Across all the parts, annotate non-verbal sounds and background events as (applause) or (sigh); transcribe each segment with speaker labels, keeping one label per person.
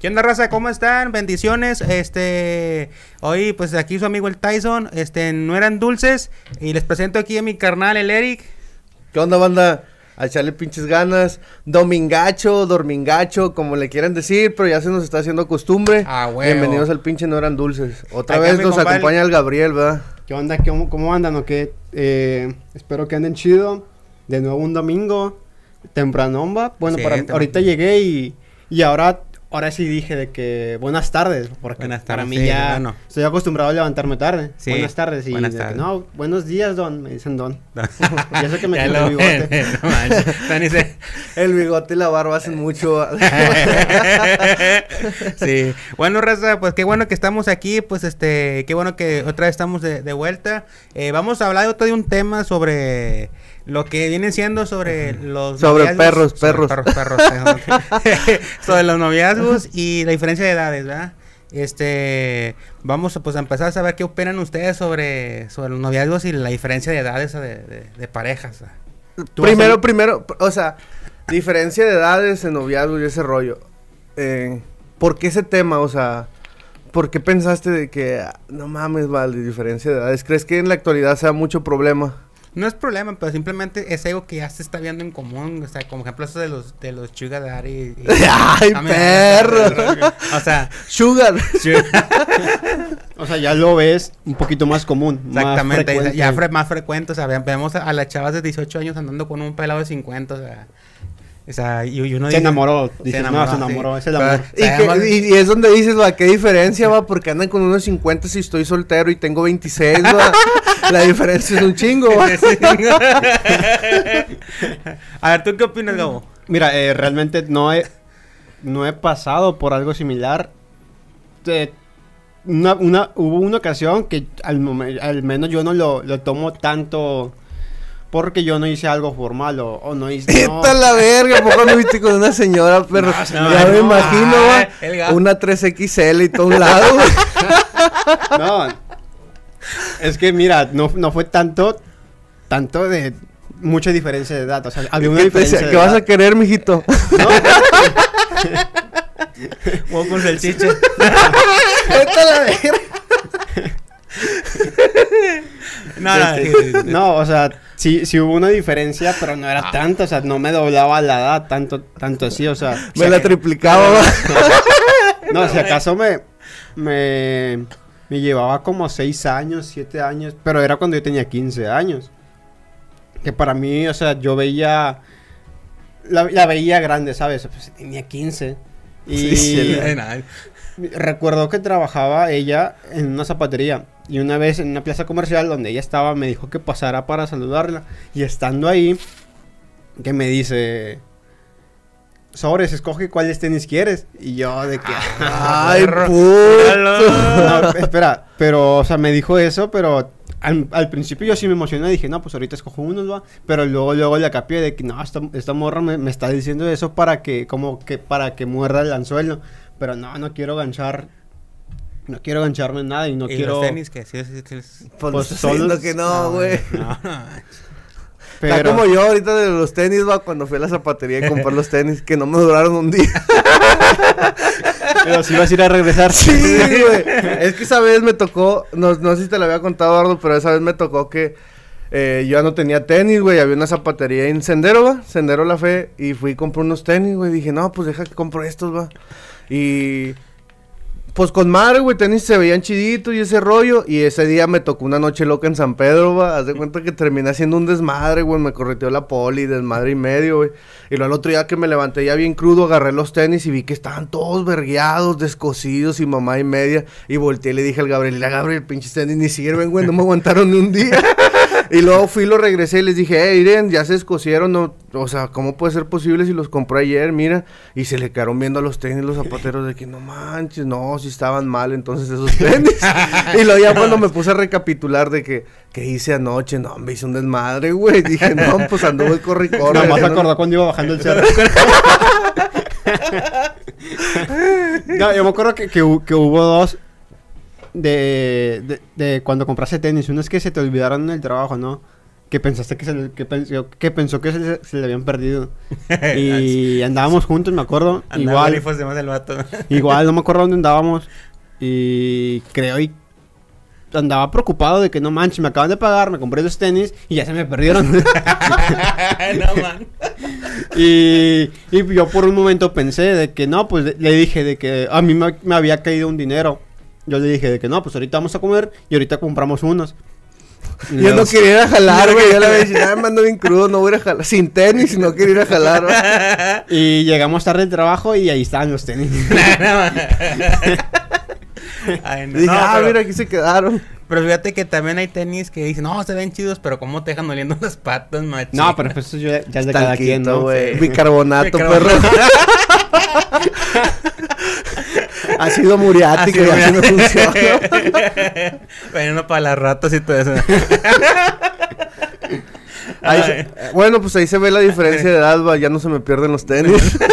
Speaker 1: ¿Qué onda, raza? ¿Cómo están? Bendiciones. Este, hoy, pues aquí su amigo el Tyson. Este, no eran dulces. Y les presento aquí a mi carnal, el Eric.
Speaker 2: ¿Qué onda, banda? A echarle pinches ganas. Domingacho, dormingacho, como le quieran decir, pero ya se nos está haciendo costumbre.
Speaker 1: Ah.
Speaker 2: Bienvenidos al pinche No eran dulces. Otra
Speaker 1: Acá
Speaker 2: vez nos
Speaker 1: compadre-
Speaker 2: acompaña el Gabriel, ¿verdad?
Speaker 3: ¿Qué onda? ¿Cómo, cómo andan o qué? Eh, espero que anden chido. De nuevo un domingo. Tempranomba. Bueno,
Speaker 1: Sí,
Speaker 3: para, ahorita llegué y, y ahora, ahora sí dije de que buenas tardes. Porque
Speaker 1: Buenas
Speaker 3: para
Speaker 1: tardes,
Speaker 3: mí
Speaker 1: sí,
Speaker 3: ya
Speaker 1: bueno.
Speaker 3: estoy acostumbrado a levantarme tarde.
Speaker 1: Sí,
Speaker 3: Buenas tardes. Y
Speaker 1: buenas
Speaker 3: que,
Speaker 1: tardes.
Speaker 3: no, buenos días, Don. Me dicen Don. (laughs) y eso que me
Speaker 1: Ya
Speaker 3: quité
Speaker 1: lo
Speaker 3: el bigote.
Speaker 1: ven, no (laughs)
Speaker 2: El bigote y la barba hacen mucho. (laughs)
Speaker 1: sí. Bueno, Raza, pues qué bueno que estamos aquí. Pues este, qué bueno que otra vez estamos de, de vuelta. Eh, vamos a hablar otro de un tema sobre lo que viene siendo sobre los
Speaker 2: Sobre
Speaker 1: noviazgos-
Speaker 2: perros,
Speaker 1: sobre
Speaker 2: perros.
Speaker 1: perros, perros, (laughs) (laughs) sobre los noviazgos y la diferencia de edades, ¿verdad? Este, vamos a, pues, a empezar a saber qué opinan ustedes sobre, sobre los noviazgos y la diferencia de edades de, de- de parejas.
Speaker 2: primero,
Speaker 3: a-
Speaker 2: primero, o sea, diferencia de edades en noviazgo y ese rollo. Eh, ¿Por qué ese tema? O sea, ¿por qué pensaste de que, ah, no mames, vale, diferencia de edades? ¿Crees que en la actualidad sea mucho problema?
Speaker 1: No es problema, pero simplemente es algo que ya se está viendo en común. O sea, como ejemplo eso de los, de los sugar daddy. y- (laughs)
Speaker 2: ¡Ay,
Speaker 1: Ah, mira,
Speaker 2: perro!
Speaker 1: O sea,
Speaker 2: Sugar. (laughs)
Speaker 3: O sea, ya lo ves un poquito más común. más
Speaker 1: exactamente.
Speaker 3: frecuente.
Speaker 1: ya fre- más frecuente. O sea, ve- vemos a, a las chavas de 18 años andando con un pelado de 50. O sea, o sea y, y uno
Speaker 3: Se
Speaker 1: dice-
Speaker 3: enamoró.
Speaker 1: Se enamoró,
Speaker 3: no, se
Speaker 1: sí.
Speaker 3: enamoró. Es el
Speaker 1: Pero-
Speaker 3: amor.
Speaker 2: Y, que-
Speaker 1: Además-
Speaker 2: y- y es donde dices, va, ¿qué diferencia, va? Porque andan con unos 50 si estoy soltero y tengo 26, va. (laughs) La diferencia es un chingo, va. (laughs)
Speaker 1: a ver, ¿tú qué opinas, Gabo?
Speaker 3: Mira, eh, realmente no he, no he pasado por algo similar. Te- una, una- hubo una ocasión que al, momen- al menos yo no lo, lo tomo tanto porque yo no hice algo formal o, o no hice... no.
Speaker 2: Esta la verga, ¿a poco no viste con una señora, perro?
Speaker 3: No,
Speaker 2: ya me
Speaker 3: no.
Speaker 2: imagino, va.
Speaker 1: el.
Speaker 2: Una 3XL y todo un lado, güey. (laughs)
Speaker 3: No. Es que mira, no, no fue tanto, tanto de mucha diferencia de edad. O sea, había una
Speaker 2: ¿Qué
Speaker 3: diferencia
Speaker 2: decía?
Speaker 3: de
Speaker 2: ¿Qué vas a querer, mijito?
Speaker 3: No,
Speaker 1: con salchicha.
Speaker 2: Esta la verga. (laughs)
Speaker 1: No, no,
Speaker 3: Este,
Speaker 1: sí, sí, sí.
Speaker 3: no, o sea, sí, sí hubo una diferencia, pero no era tanta, o sea, no me doblaba la edad tanto, tanto así, o sea.
Speaker 2: Me la triplicaba. (laughs)
Speaker 3: No, si acaso me, me, me llevaba como 6 años, 7 años, pero era cuando yo tenía 15 años. Que para mí, o sea, yo veía, la, la veía grande, ¿sabes? Pues tenía 15. Y
Speaker 2: Sí, sí,
Speaker 1: Eh, nada.
Speaker 3: Recuerdo que trabajaba ella en una zapatería. Y una vez en una plaza comercial donde ella estaba, me dijo que pasara para saludarla. Y estando ahí, que me dice... Sobres, escoge cuáles tenis quieres. Y yo de que... (laughs)
Speaker 2: Ay, puto.
Speaker 3: No, espera, pero, o sea, me dijo eso, pero al, al principio yo sí me emocioné, dije, no, pues ahorita escojo unos, va, pero luego, luego le capié de que, no, esta, esta morra me, me está diciendo eso para que, como que, para que muerda el anzuelo, pero no, no quiero ganchar, no quiero gancharme en nada y no
Speaker 1: ¿Y
Speaker 3: quiero,
Speaker 1: los tenis que sí, sí, sí, sí.
Speaker 2: Pues,
Speaker 3: Pues solos-
Speaker 2: que no, güey.
Speaker 1: No, no. (laughs)
Speaker 3: pero,
Speaker 2: Está como yo ahorita de los tenis, va, cuando fui a la zapatería a comprar los tenis, que no me duraron un día. (laughs)
Speaker 3: pero si vas a ir a regresar.
Speaker 2: Sí, (laughs) güey. Es que esa vez me tocó, no, no sé si te lo había contado, Eduardo, pero esa vez me tocó que eh, yo ya no tenía tenis, güey. Había una zapatería en Sendero, va. Sendero La Fe. Y fui y compré unos tenis, güey. Dije, no, pues deja que compro estos, va. Y. Pues con madre, güey, tenis se veían chiditos y ese rollo. Y ese día me tocó una noche loca en San Pedro, va. Haz de cuenta que terminé haciendo un desmadre, güey. Me correteó la poli, desmadre y medio, güey. Y luego el otro día que me levanté ya bien crudo, agarré los tenis y vi que estaban todos vergueados, descosidos y mamá y media. Y volteé y le dije al Gabriel, "Mira, Gabriel, pinches tenis ni sirven, güey, no me aguantaron ni un día. (laughs) (laughs) y luego fui, lo regresé y les dije, hey, miren, ya se descosieron, no, o sea, ¿cómo puede ser posible si los compré ayer? Mira. Y se le quedaron viendo a los tenis los zapateros de que no manches, no, si estaban mal entonces esos (laughs) tenis. y luego ya cuando me puse a recapitular de que, ¿qué hice anoche? No, me hice un desmadre, güey. Dije, no, pues anduve corre y corre.
Speaker 3: Nada más
Speaker 2: ¿no?
Speaker 3: acordó cuando iba bajando el cerro. (laughs) no, yo me acuerdo que, que, que hubo dos de, de, de cuando compraste tenis. Uno es que se te olvidaron en el trabajo, ¿no? que pensaste que se le, que pensó que, pensó que se, le- se le habían perdido. (laughs) Y andábamos juntos, me acuerdo.
Speaker 1: Andaba
Speaker 3: igual,
Speaker 1: de más del vato. (laughs)
Speaker 3: igual, no me acuerdo dónde andábamos. Y creo y andaba preocupado de que no manches, me acaban de pagar, me compré los tenis y ya se me perdieron. (laughs)
Speaker 1: no, man.
Speaker 3: y, y yo por un momento pensé de que no, pues le dije de que a mí me, me había caído un dinero. Yo le dije de que no, pues ahorita vamos a comer y ahorita compramos unos. (laughs) Y
Speaker 2: Yo no quería ir a jalar, güey. Yo le dicho, ah, me ando bien crudo, no voy a ir a jalar. Sin tenis, no quiero ir a jalar. (laughs)
Speaker 3: Y llegamos tarde del trabajo y ahí estaban los tenis. (laughs)
Speaker 1: Ay, no,
Speaker 2: Dije,
Speaker 1: no,
Speaker 2: ah,
Speaker 1: pero,
Speaker 2: mira, aquí se quedaron.
Speaker 1: pero fíjate que también hay tenis que dicen, no, se ven chidos, pero cómo te dejan oliendo las patas, macho.
Speaker 3: no, pero pues eso ya, ya es de cada quien, ¿no?
Speaker 2: Bicarbonato,
Speaker 1: Bicarbonato.
Speaker 2: perro. Ácido muriático, y así me funciona. (laughs)
Speaker 1: Veneno para las ratas y todo eso.
Speaker 2: Ahí se- bueno, pues ahí se ve la diferencia de edad, va, ya no se me pierden los tenis. (laughs)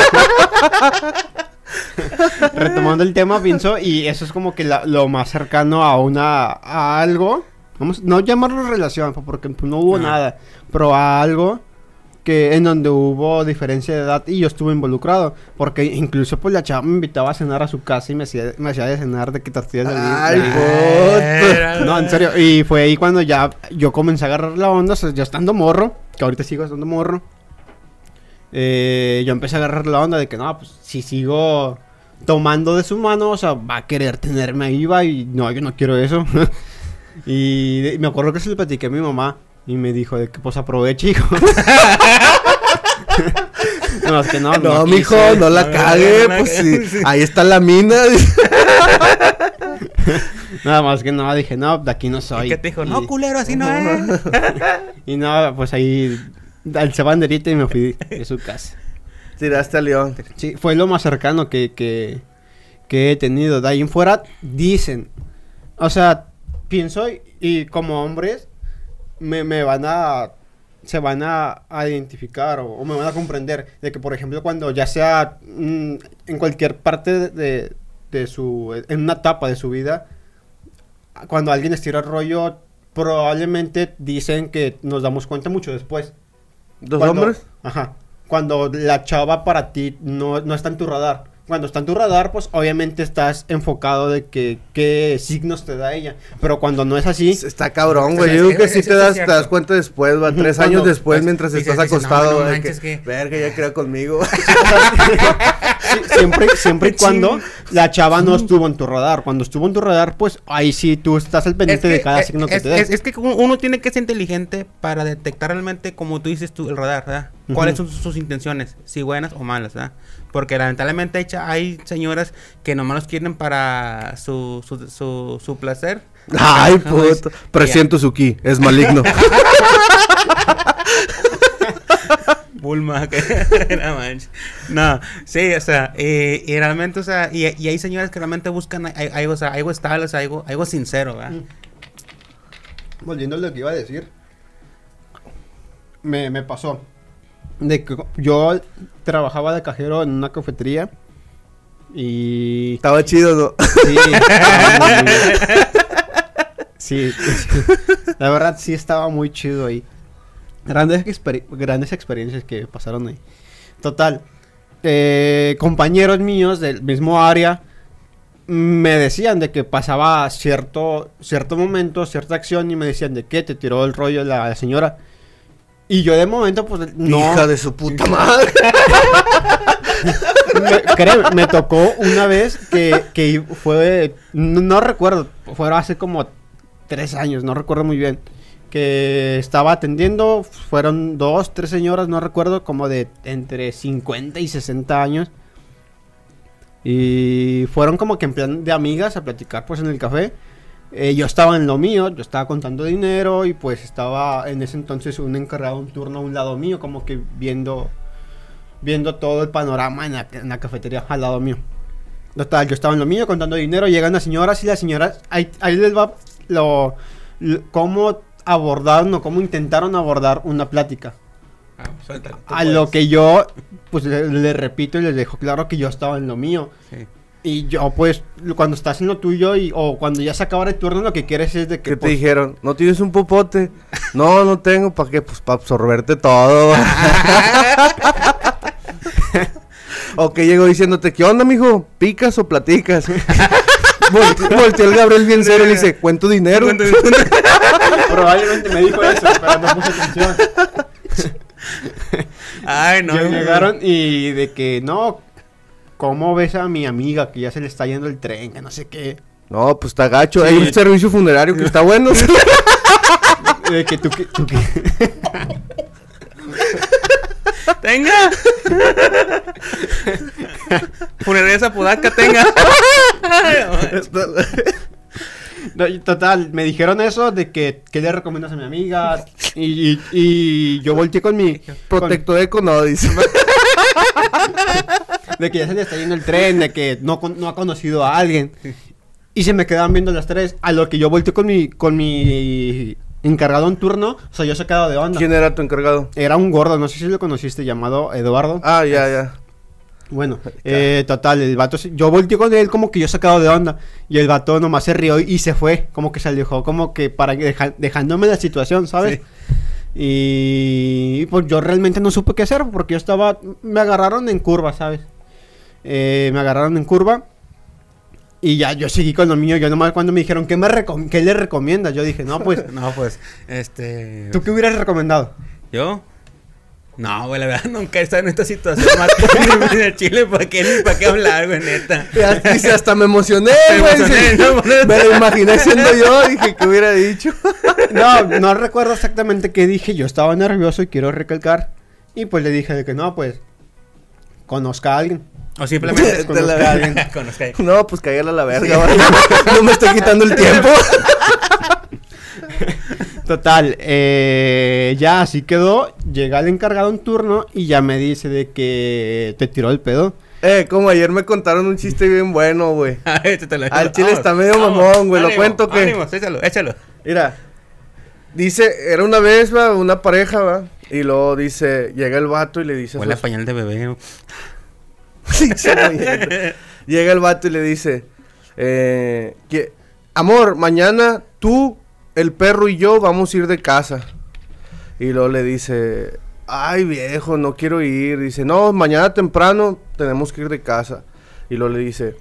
Speaker 3: Retomando el tema, pienso, y eso es como que la- lo más cercano a una, a algo, vamos, no llamarlo relación, porque no hubo nada, pero a algo que en donde hubo diferencia de edad y yo estuve involucrado, porque incluso pues la chava me invitaba a cenar a su casa y me hacía, me hacía de cenar de que tortillas de
Speaker 2: Ay, puto.
Speaker 3: No, en serio. Y fue ahí cuando ya yo comencé a agarrar la onda, o sea, yo estando morro, que ahorita sigo estando morro. eh, yo empecé a agarrar la onda de que no, pues si sigo tomando de su mano, o sea, va a querer tenerme ahí, va, y no, yo no quiero eso. (laughs) y me acuerdo que se lo platiqué a mi mamá y me dijo de que pues aproveche, hijo. (laughs) no, es que no,
Speaker 2: No,
Speaker 3: quise.
Speaker 2: mijo, no la
Speaker 1: no,
Speaker 2: cague,
Speaker 1: no, no,
Speaker 2: pues
Speaker 1: no,
Speaker 2: sí. (laughs)
Speaker 1: sí.
Speaker 2: Ahí está la mina. (laughs)
Speaker 3: Nada más que no, dije, no, de aquí no soy.
Speaker 1: ¿Y qué te dijo?
Speaker 3: Y-
Speaker 1: No, culero, así no es.
Speaker 3: Y no, pues ahí alcé banderita y me fui de su casa.
Speaker 2: Tiraste a León.
Speaker 3: Sí, fue lo más cercano que, que, que he tenido. De ahí en fuera, dicen. O sea, pienso y, y como hombres me, me van a... Se van a, a identificar o, o me van a comprender de que, por ejemplo, cuando ya sea mm, en cualquier parte de, de, de su... En una etapa de su vida, cuando alguien estira el rollo, probablemente dicen que nos damos cuenta mucho después.
Speaker 2: ¿Dos
Speaker 3: Cuando-
Speaker 2: hombres?
Speaker 3: Ajá. Cuando la chava para ti no, no está en tu radar. Cuando está en tu radar, pues obviamente estás enfocado de que qué signos te da ella. Pero cuando no es así,
Speaker 2: Está cabrón, güey. Yo creo que sí te das, te das cuenta después, va. Tres
Speaker 3: Cuando-
Speaker 2: años después,
Speaker 1: pues,
Speaker 2: mientras
Speaker 1: dices-
Speaker 2: estás
Speaker 1: dices, no,
Speaker 2: acostado,
Speaker 1: no manches,
Speaker 2: que,
Speaker 1: que-
Speaker 2: Verga, ya crea conmigo. (laughs) (laughs)
Speaker 3: sí, siempre, siempre y cuando la chava no estuvo en tu radar. Cuando estuvo en tu radar, pues ahí sí tú estás al pendiente de cada
Speaker 1: es,
Speaker 3: signo que
Speaker 1: es-
Speaker 3: te dé.
Speaker 1: es- es que uno tiene que ser inteligente para detectar realmente, como tú dices tú, el radar, ¿verdad? ¿Cuáles
Speaker 3: Ujú.
Speaker 1: son sus, sus intenciones? Si buenas o malas, ¿verdad? Porque lamentablemente hay, señoras que nomás los quieren para su, su, su, su placer.
Speaker 2: Ay, puto. Presiento su ki, es maligno. (laughs)
Speaker 1: Bulma, que (laughs) no manches. No, sí, o sea, eh, y realmente, o sea, y, y hay señoras que realmente buscan algo, o sea, algo estable, o sea, algo, algo sincero, ¿verdad?
Speaker 3: Volviendo a lo que iba a decir. Me, me pasó. De que yo trabajaba de cajero en una cafetería. Y
Speaker 2: Estaba chido, ¿no?
Speaker 3: Sí, (laughs) (laughs) sí, sí. la verdad sí estaba muy chido ahí. Grandes, exper- grandes experiencias que pasaron ahí. Total, eh, compañeros míos del mismo área me decían de que pasaba cierto, cierto momento, cierta acción y me decían de que te tiró el rollo la, la señora. Y yo de momento pues no...
Speaker 2: Hija de su puta madre. (laughs)
Speaker 3: me, créeme, me tocó una vez que, que fue, no, no recuerdo, fue hace como tres años, no recuerdo muy bien, estaba atendiendo, fueron dos, tres señoras, no recuerdo, como de entre 50 y 60 años. Y fueron como que en plan de amigas a platicar pues en el café. Eh, yo estaba en lo mío, yo estaba contando dinero y pues estaba en ese entonces un encargado, un turno a un lado mío, como que viendo viendo todo el panorama en la, cafetería al lado mío. Total, yo estaba en lo mío contando dinero, llegan las señoras y las señoras, ahí, ahí les va lo, lo- cómo abordaron o cómo intentaron abordar una plática.
Speaker 1: Ah, suéltalo, tú
Speaker 3: A lo que yo, pues le, le repito y les dejo claro que yo estaba en lo mío.
Speaker 1: Sí.
Speaker 3: Y yo, pues, cuando estás en lo tuyo y, o cuando ya se acaba el turno, lo que quieres es de que...
Speaker 2: ¿Qué te
Speaker 3: pues,
Speaker 2: dijeron? ¿No tienes un popote? (laughs) No, no tengo, ¿para qué? Pues para absorberte todo. (laughs) o que llego diciéndote, ¿qué onda, mijo? ¿Picas o platicas? (laughs) Volte- Volteó el Gabriel bien serio y le dice, ¿cuento dinero?
Speaker 3: Probablemente me dijo eso, pero no puse atención.
Speaker 1: Ay, no.
Speaker 3: Ya llegaron y de que no, ¿cómo ves a mi amiga que ya se le está yendo el tren? Que no sé qué.
Speaker 2: No, pues está gacho.
Speaker 3: Sí.
Speaker 2: Hay un servicio funerario que está bueno. (laughs)
Speaker 3: De que tú que. Tú que...
Speaker 1: Tenga. Funeraria Zapodaca, tenga. (laughs)
Speaker 3: No, total, me dijeron eso de que, ¿qué le recomiendas a mi amiga? Y, y, y yo volteé con mi... con-
Speaker 2: Protector Eco no, dice. (laughs)
Speaker 3: de que ya se le está yendo el tren, de que no, con- no ha conocido a alguien. Y se me quedaban viendo las tres. A lo que yo volteé con mi, con mi encargado en turno, o sea, yo sacado de onda.
Speaker 2: ¿Quién era tu encargado?
Speaker 3: Era un gordo, no sé si lo conociste, llamado Eduardo.
Speaker 2: Ah, ya, ya.
Speaker 3: Bueno, eh, total, el vato, se- yo volteé con él como que yo sacado de onda. Y el vato nomás se rió y se fue, como que se alejó, como que para deja- dejándome la situación, ¿sabes? Y pues yo realmente no supe qué hacer porque yo estaba, me agarraron en curva, ¿sabes? Eh, me agarraron en curva. Y ya yo seguí con lo mío, yo nomás cuando me dijeron, ¿qué, me recom- qué le recomiendas? Yo dije, no, pues, (laughs)
Speaker 1: No, pues, este.
Speaker 3: ¿tú qué hubieras recomendado?
Speaker 1: ¿Yo? No, güey, la verdad (laughs) nunca he estado en esta situación más en el Chile, ¿para qué, ni para qué hablar, güey, neta?
Speaker 2: Dice, hasta me emocioné, (laughs)
Speaker 1: Me
Speaker 2: güey. dice,
Speaker 1: no.
Speaker 2: Me lo imaginé siendo yo, dije que hubiera dicho. (laughs)
Speaker 3: No, no recuerdo exactamente qué dije. Yo estaba nervioso y quiero recalcar. Y pues le dije de que no, pues conozca a alguien.
Speaker 1: O simplemente conozca a alguien. Conozca a alguien.
Speaker 2: No, pues cállala a la verga, güey. No me estoy quitando el tiempo.
Speaker 3: Total, eh, ya así quedó. Llega el encargado en turno y ya me dice de que te tiró el pedo.
Speaker 2: Eh, como ayer me contaron un chiste bien bueno, güey. (laughs) Al chile
Speaker 1: vamos,
Speaker 2: está medio
Speaker 1: vamos,
Speaker 2: mamón, güey, ¿lo cuento
Speaker 1: ánimo, échalo, échalo.
Speaker 2: Mira, dice, era una vez, va, una pareja, va. Y luego dice, llega el vato y le dice
Speaker 1: Huele a pañal de bebé. (laughs)
Speaker 2: Sí. Llega el vato y le dice, eh, que, amor, mañana tú, el perro y yo vamos a ir de casa. Y luego le dice, ay viejo, no quiero ir. Dice, no, mañana temprano tenemos que ir de casa. Y luego le dice,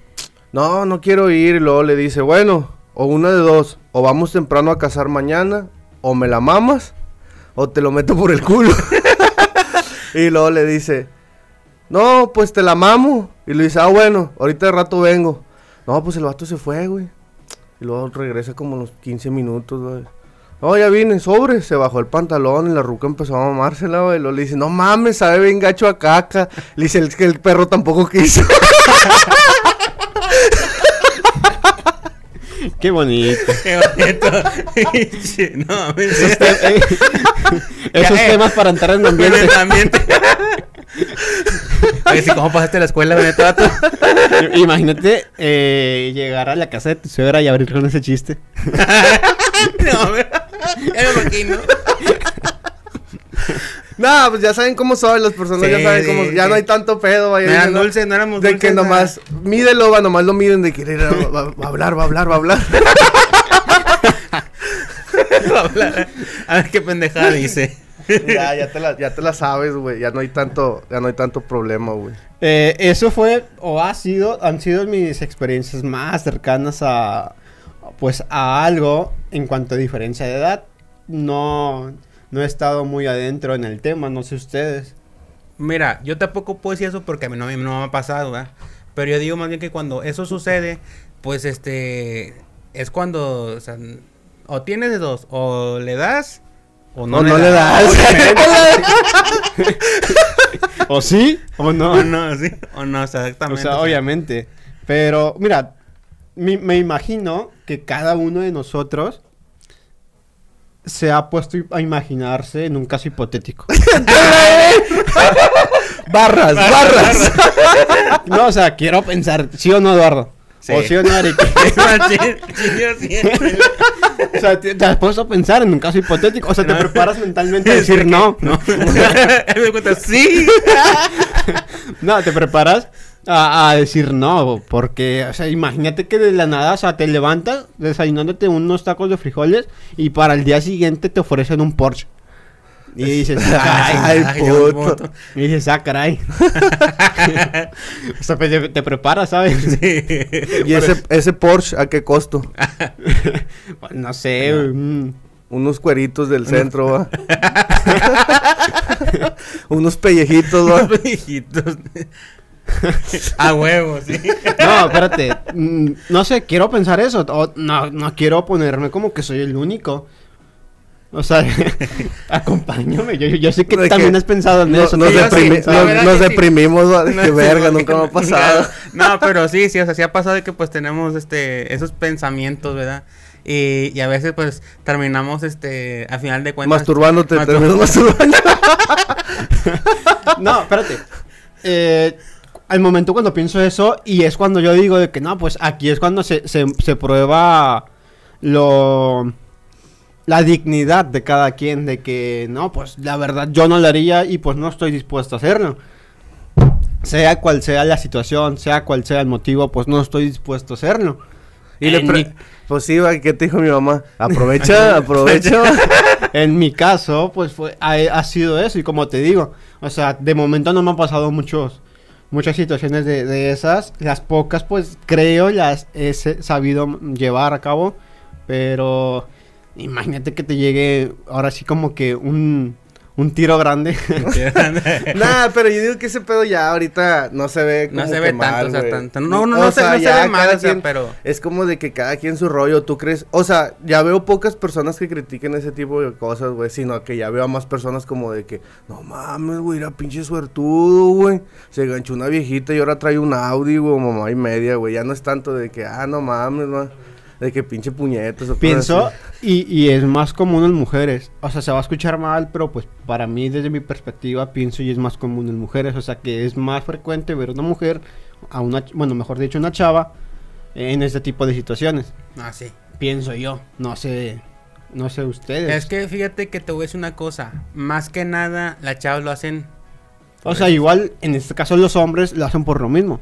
Speaker 2: no, no quiero ir. Y luego le dice, bueno, o una de dos, o vamos temprano a cazar mañana, o me la mamas, o te lo meto por el culo. (laughs) y luego le dice, no, pues te la mamo. Y le dice, ah, bueno, ahorita de rato vengo. No, pues el vato se fue, güey. Y luego regresa como unos 15 minutos, güey. No, ya vine, sobre. Se bajó el pantalón y la ruca empezó a mamársela, güey. Y luego le dice, no mames, sabe bien gacho a caca. Le dice, es que el perro tampoco quiso. (laughs)
Speaker 3: Qué bonito.
Speaker 1: Qué bonito. (laughs) No,
Speaker 3: Esos, te- eh, (laughs) esos
Speaker 1: eh.
Speaker 3: temas para entrar en ambiente.
Speaker 1: el ambiente. Oye, ¿cómo pasaste la escuela? (laughs)
Speaker 3: Imagínate eh, llegar a la casa de tu suegra y abrir con ese chiste. (laughs)
Speaker 1: No, ya me imagino.
Speaker 2: no, pues ya saben cómo son las personas,
Speaker 1: Sí,
Speaker 2: ya saben cómo. Ya
Speaker 1: sí.
Speaker 2: no hay tanto pedo, vaya.
Speaker 1: No eran
Speaker 2: ¿no?
Speaker 1: dulces, no éramos
Speaker 2: De
Speaker 1: dulces.
Speaker 2: que
Speaker 1: no.
Speaker 2: nomás, mídelo, va, nomás lo miden de que "Mira, va, va a hablar, va a hablar, va a hablar. (laughs)
Speaker 1: Va a hablar. A ver qué pendejada dice. (laughs)
Speaker 2: ya, ya te la, ya te la sabes, güey. Ya no hay tanto, ya no hay tanto problema, güey.
Speaker 3: Eh, eso fue o ha sido, han sido mis experiencias más cercanas a, pues, a algo en cuanto a diferencia de edad. No, no he estado muy adentro en el tema, no sé ustedes.
Speaker 1: Mira, yo tampoco puedo decir eso porque a mí no, me- no me ha pasado, ¿verdad? Pero yo digo más bien que cuando eso sucede, pues este, es cuando, o sea, o tienes de dos, o le das, o no,
Speaker 2: No, no le das. (laughs) (laughs)
Speaker 3: ¿O sí o no?
Speaker 1: O no, sí, o no,
Speaker 3: O
Speaker 1: exactamente.
Speaker 3: sea, obviamente. Pero, mira, mi- me imagino que cada uno de nosotros se ha puesto a imaginarse en un caso hipotético. (laughs)
Speaker 2: barras, barras.
Speaker 3: No, o sea, quiero pensar, ¿sí o no, Eduardo?
Speaker 1: Sí.
Speaker 3: ¿O sí o no, (laughs) o sea, te, te has puesto a pensar en un caso hipotético. O sea, te
Speaker 1: No.
Speaker 3: preparas mentalmente a decir no.
Speaker 1: No. (laughs) Me cuenta, sí. (laughs)
Speaker 3: No, te preparas a, a decir no, porque, o sea, imagínate que de la nada, o sea, te levantas desayunándote unos tacos de frijoles y para el día siguiente te ofrecen un Porsche. Y dices, (laughs)
Speaker 2: Ay,
Speaker 3: ay,
Speaker 2: ay, puto.
Speaker 3: y dices, ah, caray. (laughs) o sea, pues, te, te preparas, ¿sabes?
Speaker 2: ¿Y ese, ese Porsche a qué costo? (laughs)
Speaker 3: no sé, mm,
Speaker 2: Unos cueritos del centro, va. Unos pellejitos, va.
Speaker 1: Los viejitos. A huevo, sí.
Speaker 3: No, espérate. mm, No sé, quiero pensar eso. o no, no quiero ponerme como que soy el único. O sea, (laughs) acompáñame. Yo, yo- yo sé que
Speaker 2: De
Speaker 3: también
Speaker 2: que
Speaker 3: has pensado en
Speaker 2: No-
Speaker 3: eso.
Speaker 2: nos,
Speaker 1: sí,
Speaker 2: deprimi- nos- nos
Speaker 1: sí.
Speaker 2: deprimimos, de
Speaker 1: No,
Speaker 2: que verga, nunca me ha (laughs) pasado.
Speaker 1: No, pero sí, sí, o sea, sí ha pasado de que pues tenemos este esos pensamientos, ¿verdad? Y, y a veces pues terminamos este a final de cuentas
Speaker 2: Masturbándote,
Speaker 1: mastur-
Speaker 2: terminas masturbando. (laughs)
Speaker 3: No, espérate. Eh, al momento cuando pienso eso, y es cuando yo digo de que no, pues aquí es cuando se, se, se prueba lo la dignidad de cada quien, de que no, pues la verdad yo no lo haría y pues no estoy dispuesto a hacerlo. Sea cual sea la situación, sea cual sea el motivo, pues no estoy dispuesto a hacerlo.
Speaker 2: Y le
Speaker 3: En mi-
Speaker 2: Pues sí, ¿qué te dijo mi mamá? (laughs) Aprovecha, aprovecha. (laughs)
Speaker 3: en mi caso, pues fue, ha, ha sido eso. Y como te digo, o sea, de momento no me han pasado muchos, muchas situaciones de, de esas. Las pocas, pues creo, las he sabido llevar a cabo. Pero imagínate que te llegue ahora sí como que un, un tiro grande. (laughs) (laughs)
Speaker 2: Nah, pero yo digo que ese pedo ya ahorita no se ve como
Speaker 1: No se
Speaker 2: que
Speaker 1: ve
Speaker 2: mal,
Speaker 1: tanto, o sea, tanto. No, no, no se- no se ve mal, o sea,
Speaker 2: quien-
Speaker 1: pero-
Speaker 2: Es como de que cada quien su rollo, ¿tú crees? O sea, ya veo pocas personas que critiquen ese tipo de cosas, güey, sino que ya veo a más personas como de que, no mames, güey, era pinche suertudo, güey. Se ganchó una viejita y ahora trae un Audi, güey, mamá y media, güey. Ya no es tanto de que, ah, no mames, güey. De que pinche puñetas o cosas
Speaker 3: Pienso, y, y es más común en mujeres. O sea, se va a escuchar mal, pero pues para mí, desde mi perspectiva, pienso y es más común en mujeres. O sea, que es más frecuente ver una mujer, a una, bueno, mejor dicho, una chava, en este tipo de situaciones.
Speaker 1: Ah, sí.
Speaker 3: Pienso yo. No sé, no sé ustedes.
Speaker 1: Es que fíjate que te voy a decir una cosa, más que nada las chavas lo hacen
Speaker 3: o sea, igual, en este caso los hombres lo hacen por lo mismo.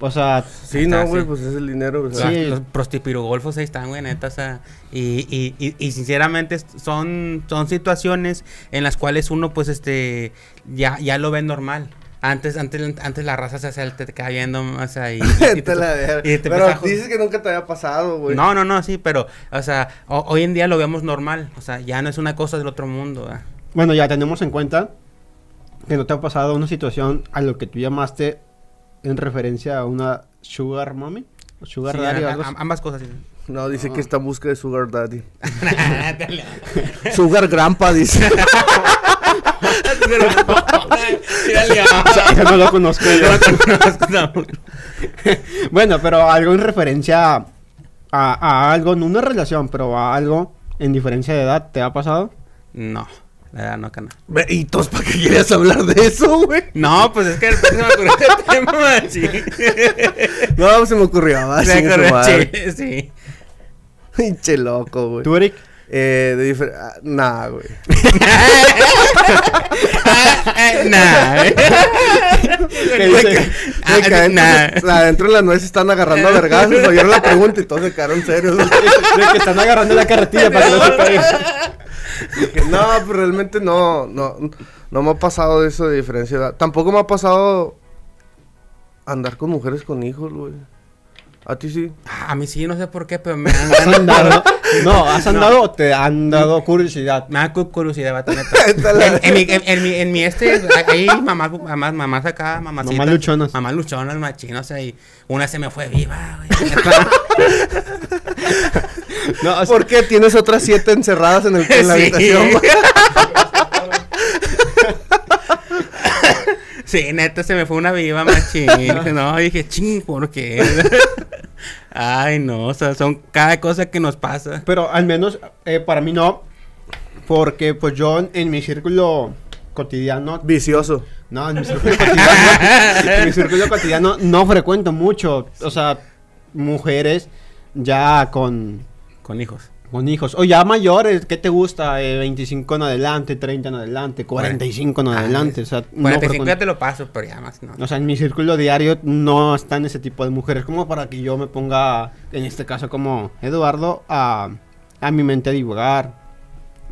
Speaker 3: O sea,
Speaker 2: Sí, no, güey,
Speaker 1: sí.
Speaker 2: pues es el dinero, o sea.
Speaker 3: Sí.
Speaker 1: los prostipirogolfos ahí están, güey, neta, o sea, y, y, y, y sinceramente son, son situaciones en las cuales uno, pues, este, ya, ya lo ve normal. Antes, antes, antes la raza se hace, te, te queda viendo, o sea, y... (laughs) te-
Speaker 2: la verga.
Speaker 1: y te
Speaker 2: Pero dices que nunca te había pasado, güey.
Speaker 1: No, no, no, sí, pero, o sea, ho- hoy en día lo vemos normal, o sea, ya no es una cosa del otro mundo, ¿verdad?
Speaker 3: bueno, ya tenemos en cuenta que no te ha pasado una situación a lo que tú llamaste en referencia a una sugar mommy. o Sugar
Speaker 1: Sí,
Speaker 3: daddy o
Speaker 1: a-
Speaker 3: algo
Speaker 1: a-
Speaker 3: así.
Speaker 1: ambas cosas, sí.
Speaker 2: No, dice que está en busca de Sugar Daddy. (laughs) Sugar Grandpa, dice. (laughs) (laughs)
Speaker 3: O sea, yo no lo conozco. yo. bueno, pero algo en referencia a, a algo, no una relación, pero a algo en diferencia de edad, ¿te ha pasado?
Speaker 1: No, la verdad, no, cana.
Speaker 2: ¿Y todos para qué querías hablar de eso, güey?
Speaker 1: No, pues es que el próximo me ocurrió el (laughs) tema, sí. (laughs)
Speaker 2: No, se me ocurrió. Va,
Speaker 1: Se
Speaker 2: chingue su
Speaker 1: ocurrió, sí.
Speaker 2: Pinche loco, güey.
Speaker 3: ¿Tú, Eric?
Speaker 2: Eh, de difer- ah, nah, güey.
Speaker 1: Nah,
Speaker 2: adentro, de la nuez se están agarrando a vergazos. Oyeron la pregunta y todos se quedaron serios.
Speaker 3: De que están agarrando la carretilla para que no se. (laughs)
Speaker 2: Que no, pues realmente no, no, no me ha pasado eso de diferencia de edad. Tampoco me ha pasado andar con mujeres con hijos, güey. A ti sí.
Speaker 1: Ah, A mí sí, no sé por qué, pero me han
Speaker 3: ¿Has andado? No, ¿has andado o te han dado curiosidad?
Speaker 1: Me da cu- curiosidad, vato, neta. (laughs) En, en mi, en, en mi, en mi este, hay mamás, mamás, mamás acá, mamacitas.
Speaker 3: Mamás luchonas.
Speaker 1: Mamás luchonas, machinas, o sea, y una se me fue viva, güey.
Speaker 3: No, o sea,
Speaker 2: ¿Por qué tienes otras siete encerradas en, el, en la
Speaker 1: Sí.
Speaker 2: habitación? güey? (laughs)
Speaker 1: Sí, neta, se me fue una viva, machín. (laughs) No, dije, ching, ¿por qué? Ay, no, o sea, son cada cosa que nos pasa.
Speaker 3: pero al menos eh, para mí no, porque pues yo en, en mi círculo cotidiano,
Speaker 2: Vicioso.
Speaker 3: no, en mi círculo cotidiano, en mi círculo cotidiano no frecuento mucho, o sea, mujeres ya con,
Speaker 1: Con hijos.
Speaker 3: Con hijos. O ya mayores, ¿qué te gusta? Eh, 25 en adelante, 30 en adelante, 45 en
Speaker 1: Ah,
Speaker 3: adelante. O sea, no,
Speaker 1: 45
Speaker 3: con-
Speaker 1: ya te lo paso, pero ya más no.
Speaker 3: o sea, en mi círculo diario no están ese tipo de mujeres. Como para que yo me ponga, en este caso como Eduardo, a, a mi mente a divagar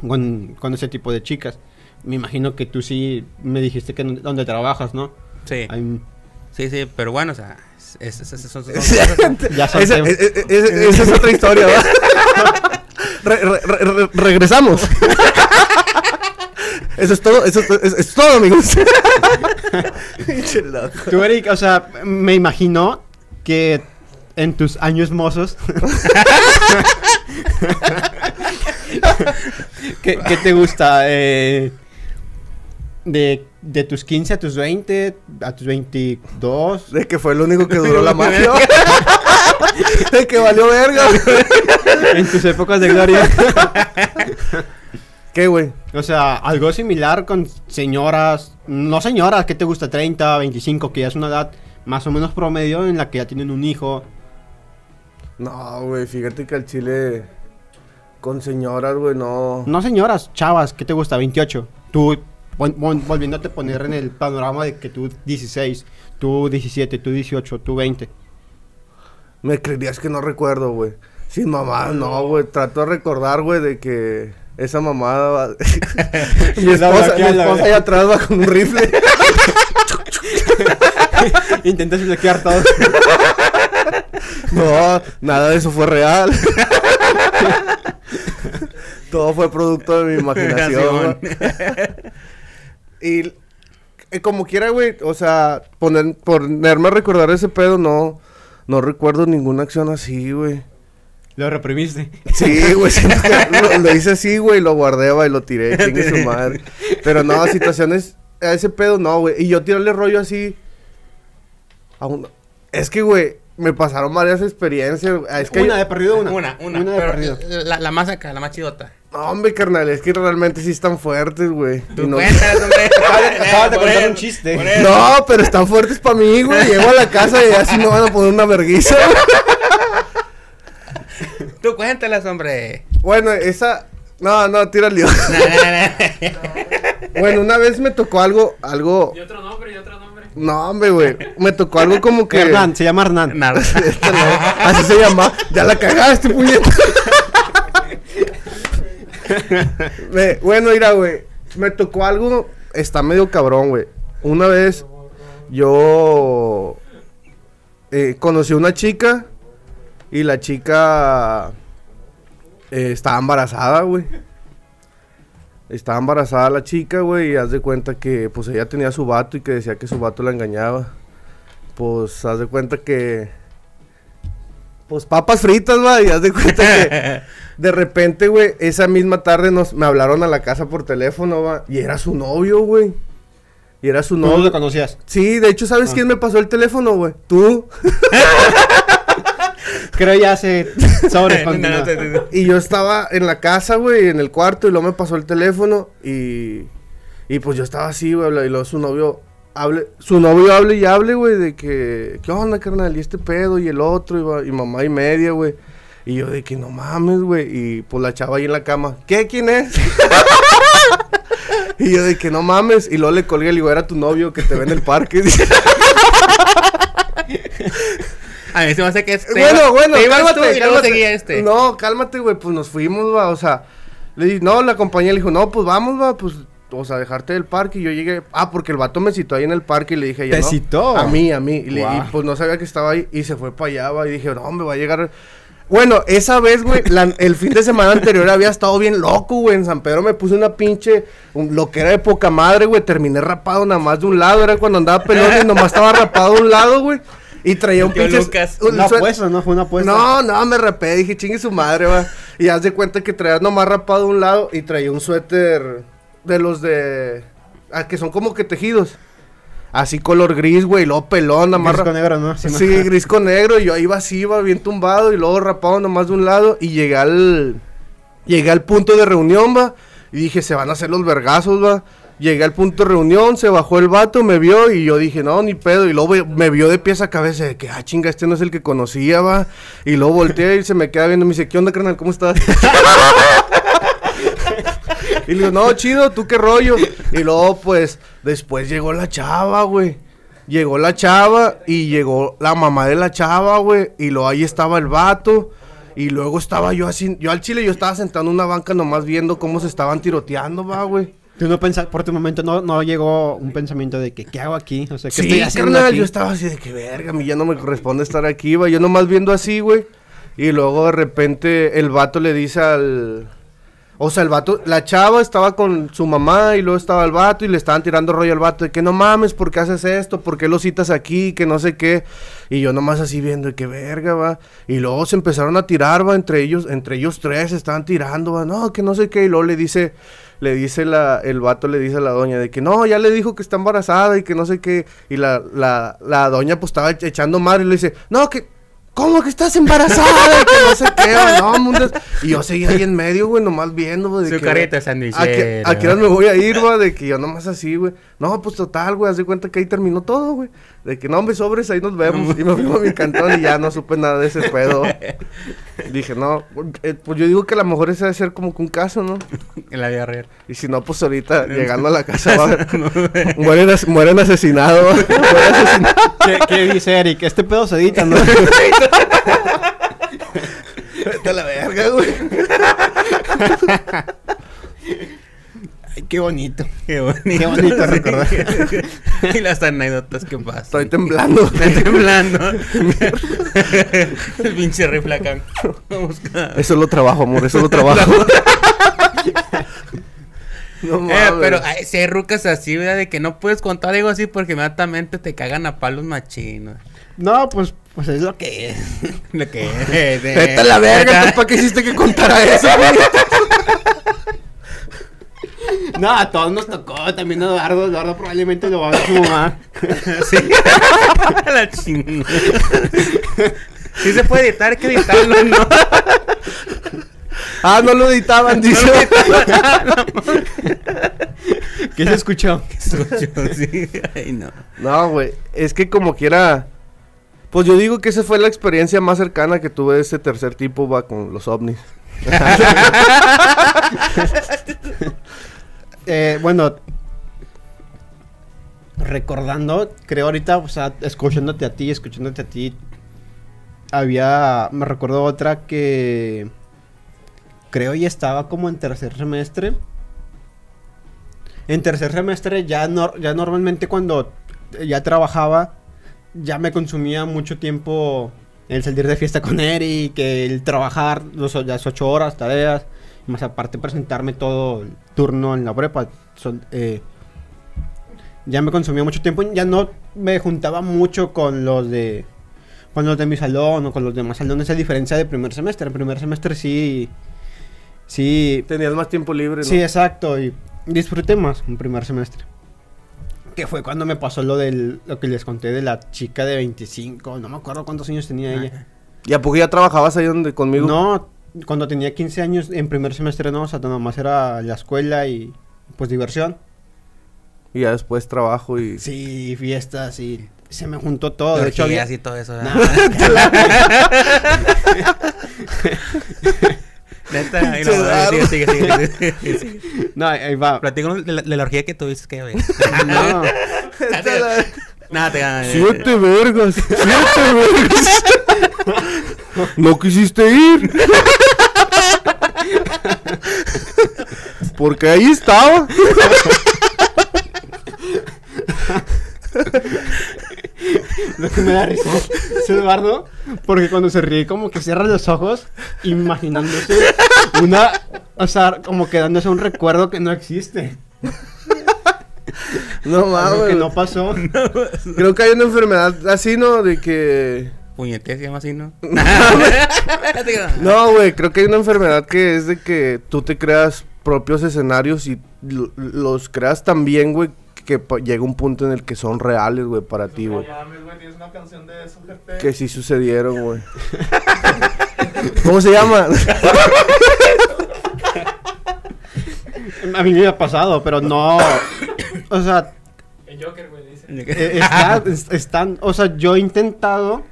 Speaker 3: con, con ese tipo de chicas. Me imagino que tú sí me dijiste que donde trabajas, ¿no?
Speaker 1: Sí, sí, sí, pero bueno, o sea, es- es- es- son- son- (laughs) son
Speaker 3: ya
Speaker 2: Esa, esa es otra historia, ¿va? (laughs) Re- re- re- re- regresamos. (laughs) Eso es todo, eso es, es- es todo, amigos.
Speaker 3: Tú, Eric, o sea, me imagino que en tus años mozos. (laughs) ¿Qué, qué te gusta? Eh, de, de tus 15 a tus 20, a tus 22.
Speaker 2: De que fue el único que duró la (laughs) magia. (laughs) De que valió verga.
Speaker 3: en tus épocas de gloria. (laughs)
Speaker 2: ¿Qué, güey?
Speaker 3: O sea, algo similar con señoras. No señoras, ¿qué te gusta? 30, 25, que ya es una edad más o menos promedio en la que ya tienen un hijo.
Speaker 2: No, güey, fíjate que al chile con señoras, güey, no.
Speaker 3: No señoras, chavas, ¿qué te gusta? 28. Tú, vol- vol- volviéndote a poner en el panorama de que tú 16, tú 17, tú 18, tú 20.
Speaker 2: Me creerías que no recuerdo, güey. Sin mamá, no, güey. Trato de recordar, güey, de que esa mamada va... (laughs) mi esposa, mi esposa allá atrás va con un rifle. (laughs)
Speaker 3: Intentas bloquear todo.
Speaker 2: No, nada de eso fue real. Todo fue producto de mi imaginación. güey. (laughs) y eh, como quiera, güey, o sea, poner, ponerme a recordar ese pedo, no, no recuerdo ninguna acción así, güey.
Speaker 3: Lo reprimiste.
Speaker 2: Sí, güey, (laughs) lo, lo hice así, güey, lo guardé, güey, lo tiré, (laughs) chingue su madre. Pero no, situaciones, a ese pedo no, güey. Y yo tirarle rollo así. a un- Es que, güey, me pasaron varias experiencias. güey. Es que
Speaker 3: una
Speaker 2: hay-
Speaker 3: de perdido, una.
Speaker 1: Una, una.
Speaker 3: Una de
Speaker 1: pero
Speaker 3: perdido.
Speaker 1: La, la más acá, la más chidota.
Speaker 2: No, hombre, carnal, es que realmente sí están fuertes, güey.
Speaker 1: Tú
Speaker 2: no-
Speaker 1: cuéntalas, hombre.
Speaker 3: acabas de contar
Speaker 1: eso,
Speaker 3: un chiste.
Speaker 2: No, pero están fuertes para mí, güey. Llego a la casa y así me van a poner una verguiza.
Speaker 1: Tú cuéntalas, hombre.
Speaker 2: bueno, esa. No, no, tírale.
Speaker 1: No, no, no.
Speaker 2: bueno, una vez me tocó algo, algo.
Speaker 4: Y otro nombre, y otro nombre.
Speaker 2: No, hombre, güey. Me tocó algo como que.
Speaker 3: Hernán, se llama Hernán. (laughs)
Speaker 2: No, así se llama. Ya la cagaste, puñeta. (laughs) Bueno, mira, güey. Me tocó algo. Está medio cabrón, güey. Una vez yo eh, conocí a una chica y la chica eh, estaba embarazada, güey. Estaba embarazada la chica, güey, y haz de cuenta que pues ella tenía su vato y que decía que su vato la engañaba. Pues haz de cuenta que pues papas fritas, va, y haz de cuenta que (laughs) de repente, güey, esa misma tarde nos me hablaron a la casa por teléfono, va, y era su novio, güey. Y era su
Speaker 3: ¿Tú no
Speaker 2: novio.
Speaker 3: lo conocías?
Speaker 2: Sí, de hecho, ¿sabes
Speaker 3: Ah.
Speaker 2: quién me pasó el teléfono, güey? Tú. (laughs)
Speaker 3: Creo ya se sobre (laughs)
Speaker 1: No, no,
Speaker 2: Y yo estaba en la casa, güey, en el cuarto, y luego me pasó el teléfono, y... Y pues yo estaba así, güey, y luego su novio... Hable, su novio hable y hable, güey, de que... ¿Qué onda, carnal? Y este pedo, y el otro, y, mamá y media, güey. Y yo de que no mames, güey. Y pues la chava ahí en la cama. ¿Qué? ¿Quién es? (laughs) y yo de que no mames. Y luego le colgué y le digo, era tu novio que te ve en el parque. (laughs)
Speaker 1: A mí se me hace que es. te
Speaker 2: Bueno, bueno,
Speaker 1: te ibas
Speaker 2: cálmate,
Speaker 1: tú y luego
Speaker 2: cálmate.
Speaker 1: seguía este.
Speaker 2: No, cálmate, güey, pues nos fuimos, va, o sea, le dije, no, la compañía le dijo, no, pues vamos, va, pues, o sea, dejarte del parque, y yo llegué, ah, porque el vato me citó ahí en el parque, y le dije,
Speaker 3: ¿Te
Speaker 2: no,
Speaker 3: citó?
Speaker 2: A mí, a mí, y, le- y,
Speaker 3: Guau.
Speaker 2: pues no sabía que estaba ahí, y se fue para allá, va, y dije, no, me va a llegar... Bueno, esa vez, güey, (laughs) el fin de semana anterior había estado bien loco, güey. En San Pedro me puse una pinche, un- lo que era de poca madre, güey. Terminé rapado nada más de un lado. Era cuando andaba pelón y nomás estaba rapado de un lado, güey. Y traía un pinche...
Speaker 3: Una apuesta, ¿no? Fue una apuesta.
Speaker 2: no, no, me rapé, dije, chingue su madre, va. Y haz de cuenta que traía nomás rapado un lado y traía un suéter de los de. Ah, que son como que tejidos. Así color gris, güey, luego pelón, nada más.
Speaker 3: Gris con negro, ¿no? Sí,
Speaker 2: gris con negro, y yo iba así, iba bien tumbado, y luego rapado nomás de un lado, y llegué al. Llegué al punto de reunión, va. Y dije, se van a hacer los vergazos, va. Llegué al punto de reunión, se bajó el vato, me vio y yo dije, no, ni pedo. Y luego me vio de pies a cabeza de que, ah, chinga, este no es el que conocía, va. Y luego volteé y se me queda viendo. Me dice, ¿qué onda, carnal? ¿Cómo estás? (laughs) y le digo, no, chido, ¿tú qué rollo? Y luego, pues, después llegó la chava, güey. Llegó la chava y llegó la mamá de la chava, güey. Y luego ahí estaba el vato. Y luego estaba yo así, yo al chile yo estaba sentado en una banca nomás viendo cómo se estaban tiroteando, va, güey.
Speaker 3: Tú no pensas, por tu momento no, no llegó un pensamiento de que, ¿qué hago aquí? O sea, ¿qué
Speaker 2: Sí,
Speaker 3: estoy haciendo
Speaker 2: carnal,
Speaker 3: aquí?
Speaker 2: yo estaba así de que verga, a mí ya no me corresponde estar aquí, va. Yo nomás viendo así, güey. Y luego de repente el vato le dice al. O sea, el vato, la chava estaba con su mamá y luego estaba el vato y le estaban tirando rollo al vato de que no mames, ¿por qué haces esto? ¿Por qué lo citas aquí? Que no sé qué. Y yo nomás así viendo de que verga, va. Y luego se empezaron a tirar, va, entre ellos, entre ellos tres estaban tirando, va, no, que no sé qué. Y luego le dice, le dice la, el vato le dice a la doña de que no, ya le dijo que está embarazada y que no sé qué. Y la, la, la doña pues estaba ech- echando madre y le dice, no, que, ¿cómo que estás embarazada? Que no sé qué, no, mundo. Y yo seguía ahí en medio, güey, nomás viendo, güey.
Speaker 1: Su
Speaker 2: que,
Speaker 1: carita de
Speaker 2: ¿A qué, a qué hora me voy a ir, va? De que yo nomás así, güey. No, pues total, güey, haz de cuenta que ahí terminó todo, güey. De que no, hombre, sobres, ahí nos vemos. (laughs) Y me fui a mi cantón y ya no supe nada de ese pedo. Dije, no, eh, pues yo digo que a lo mejor ese debe ser como que un caso, ¿no?
Speaker 1: En la vida real.
Speaker 2: Y si no, pues ahorita (laughs) llegando a la casa va, (laughs) (laughs) mueren, as- mueren asesinados. mueren asesinados.
Speaker 3: ¿Qué, qué dice Eric? Este pedo se edita, ¿no?
Speaker 2: Vete a la verga, güey. (laughs)
Speaker 3: Qué bonito.
Speaker 1: Qué bonito. (laughs)
Speaker 3: Qué bonito recordar. (laughs)
Speaker 1: y las anécdotas que pasan.
Speaker 2: Estoy temblando.
Speaker 1: Está temblando. El pinche a-
Speaker 2: Eso lo trabajo, amor, eso lo trabajo. no
Speaker 1: Eh, pero ay, si hay rucas así, ¿verdad? De que no puedes contar algo así porque inmediatamente te cagan a palos machinos.
Speaker 3: No, pues, pues es lo que es.
Speaker 1: Lo que es.
Speaker 2: Vete a la verga, ¿tú ¿para qué hiciste que contara eso, güey?
Speaker 3: No, a todos nos tocó. También a Eduardo. Eduardo probablemente lo va a ver su mamá. (laughs)
Speaker 1: Sí. (laughs) la chingada. Sí se puede editar, hay que editarlo, ¿no?
Speaker 2: Ah, no lo editaban, dice.
Speaker 3: ¿Qué se escuchó?
Speaker 1: Escucho, sí. Ay, no.
Speaker 2: No, güey, es que como quiera... Pues yo digo que esa fue la experiencia más cercana que tuve de ese tercer tipo, va, con los ovnis. (laughs)
Speaker 3: Eh, bueno, recordando, creo ahorita, o sea, escuchándote a ti, escuchándote a ti, había, me recuerdo otra que creo ya estaba como en tercer semestre. En tercer semestre ya, nor- ya normalmente cuando ya trabajaba, ya me consumía mucho tiempo el salir de fiesta con Eric, el trabajar los, las ocho horas, tareas, más aparte presentarme todo el turno en la prepa. Son, eh, ya me consumía mucho tiempo, ya no me juntaba mucho con los de con los de mi salón o con los demás salones, a diferencia de primer semestre. En primer semestre sí, sí,
Speaker 2: Tenías más tiempo libre, ¿no?
Speaker 3: Sí, exacto. Y disfruté más un primer semestre. Que fue cuando me pasó lo del lo que les conté de la chica de 25. No me acuerdo cuántos años tenía ella.
Speaker 2: ¿Y a poco ya trabajabas ahí donde conmigo?
Speaker 3: No, cuando tenía 15 años en primer semestre no, o sea, nomás era la escuela y pues diversión.
Speaker 2: Y ya después trabajo y...
Speaker 3: Sí, fiestas y se me juntó todo. De hecho, había-
Speaker 1: y todo eso. (laughs)
Speaker 3: No. (laughs) (laughs)
Speaker 1: Neta, ahí no,
Speaker 2: Pinche Eduardo.
Speaker 1: sigue, sigue.
Speaker 3: No, ahí va.
Speaker 1: Platícanos de la, de la orgía que tuviste que ver.
Speaker 3: No.
Speaker 1: Nada, te ganas.
Speaker 2: ¡Siete vergas! ¡Siete vergas! ¿No quisiste ir? (laughs) Porque ahí estaba.
Speaker 3: Lo que me da risa es Eduardo, porque cuando se ríe como que cierra los ojos imaginándose una, o sea, como que dándose un recuerdo que no existe,
Speaker 2: No mames.
Speaker 3: que no pasó.
Speaker 2: Creo que hay una enfermedad así, ¿no? De que...
Speaker 1: Puñetes se llama así, ¿no? (laughs)
Speaker 2: No, güey, creo que hay una enfermedad que es de que tú te creas propios escenarios y lo- los creas tan bien, güey, que llega un punto en el que son reales, güey, para ti, güey.
Speaker 4: mames, güey, tienes una canción de eso, jefe.
Speaker 2: Que sí sucedieron, güey. (laughs) ¿Cómo se llama?
Speaker 3: A mí me ha pasado, pero no, o sea,
Speaker 5: El Joker, güey, dice.
Speaker 3: eh, está- es- están, o sea, yo he intentado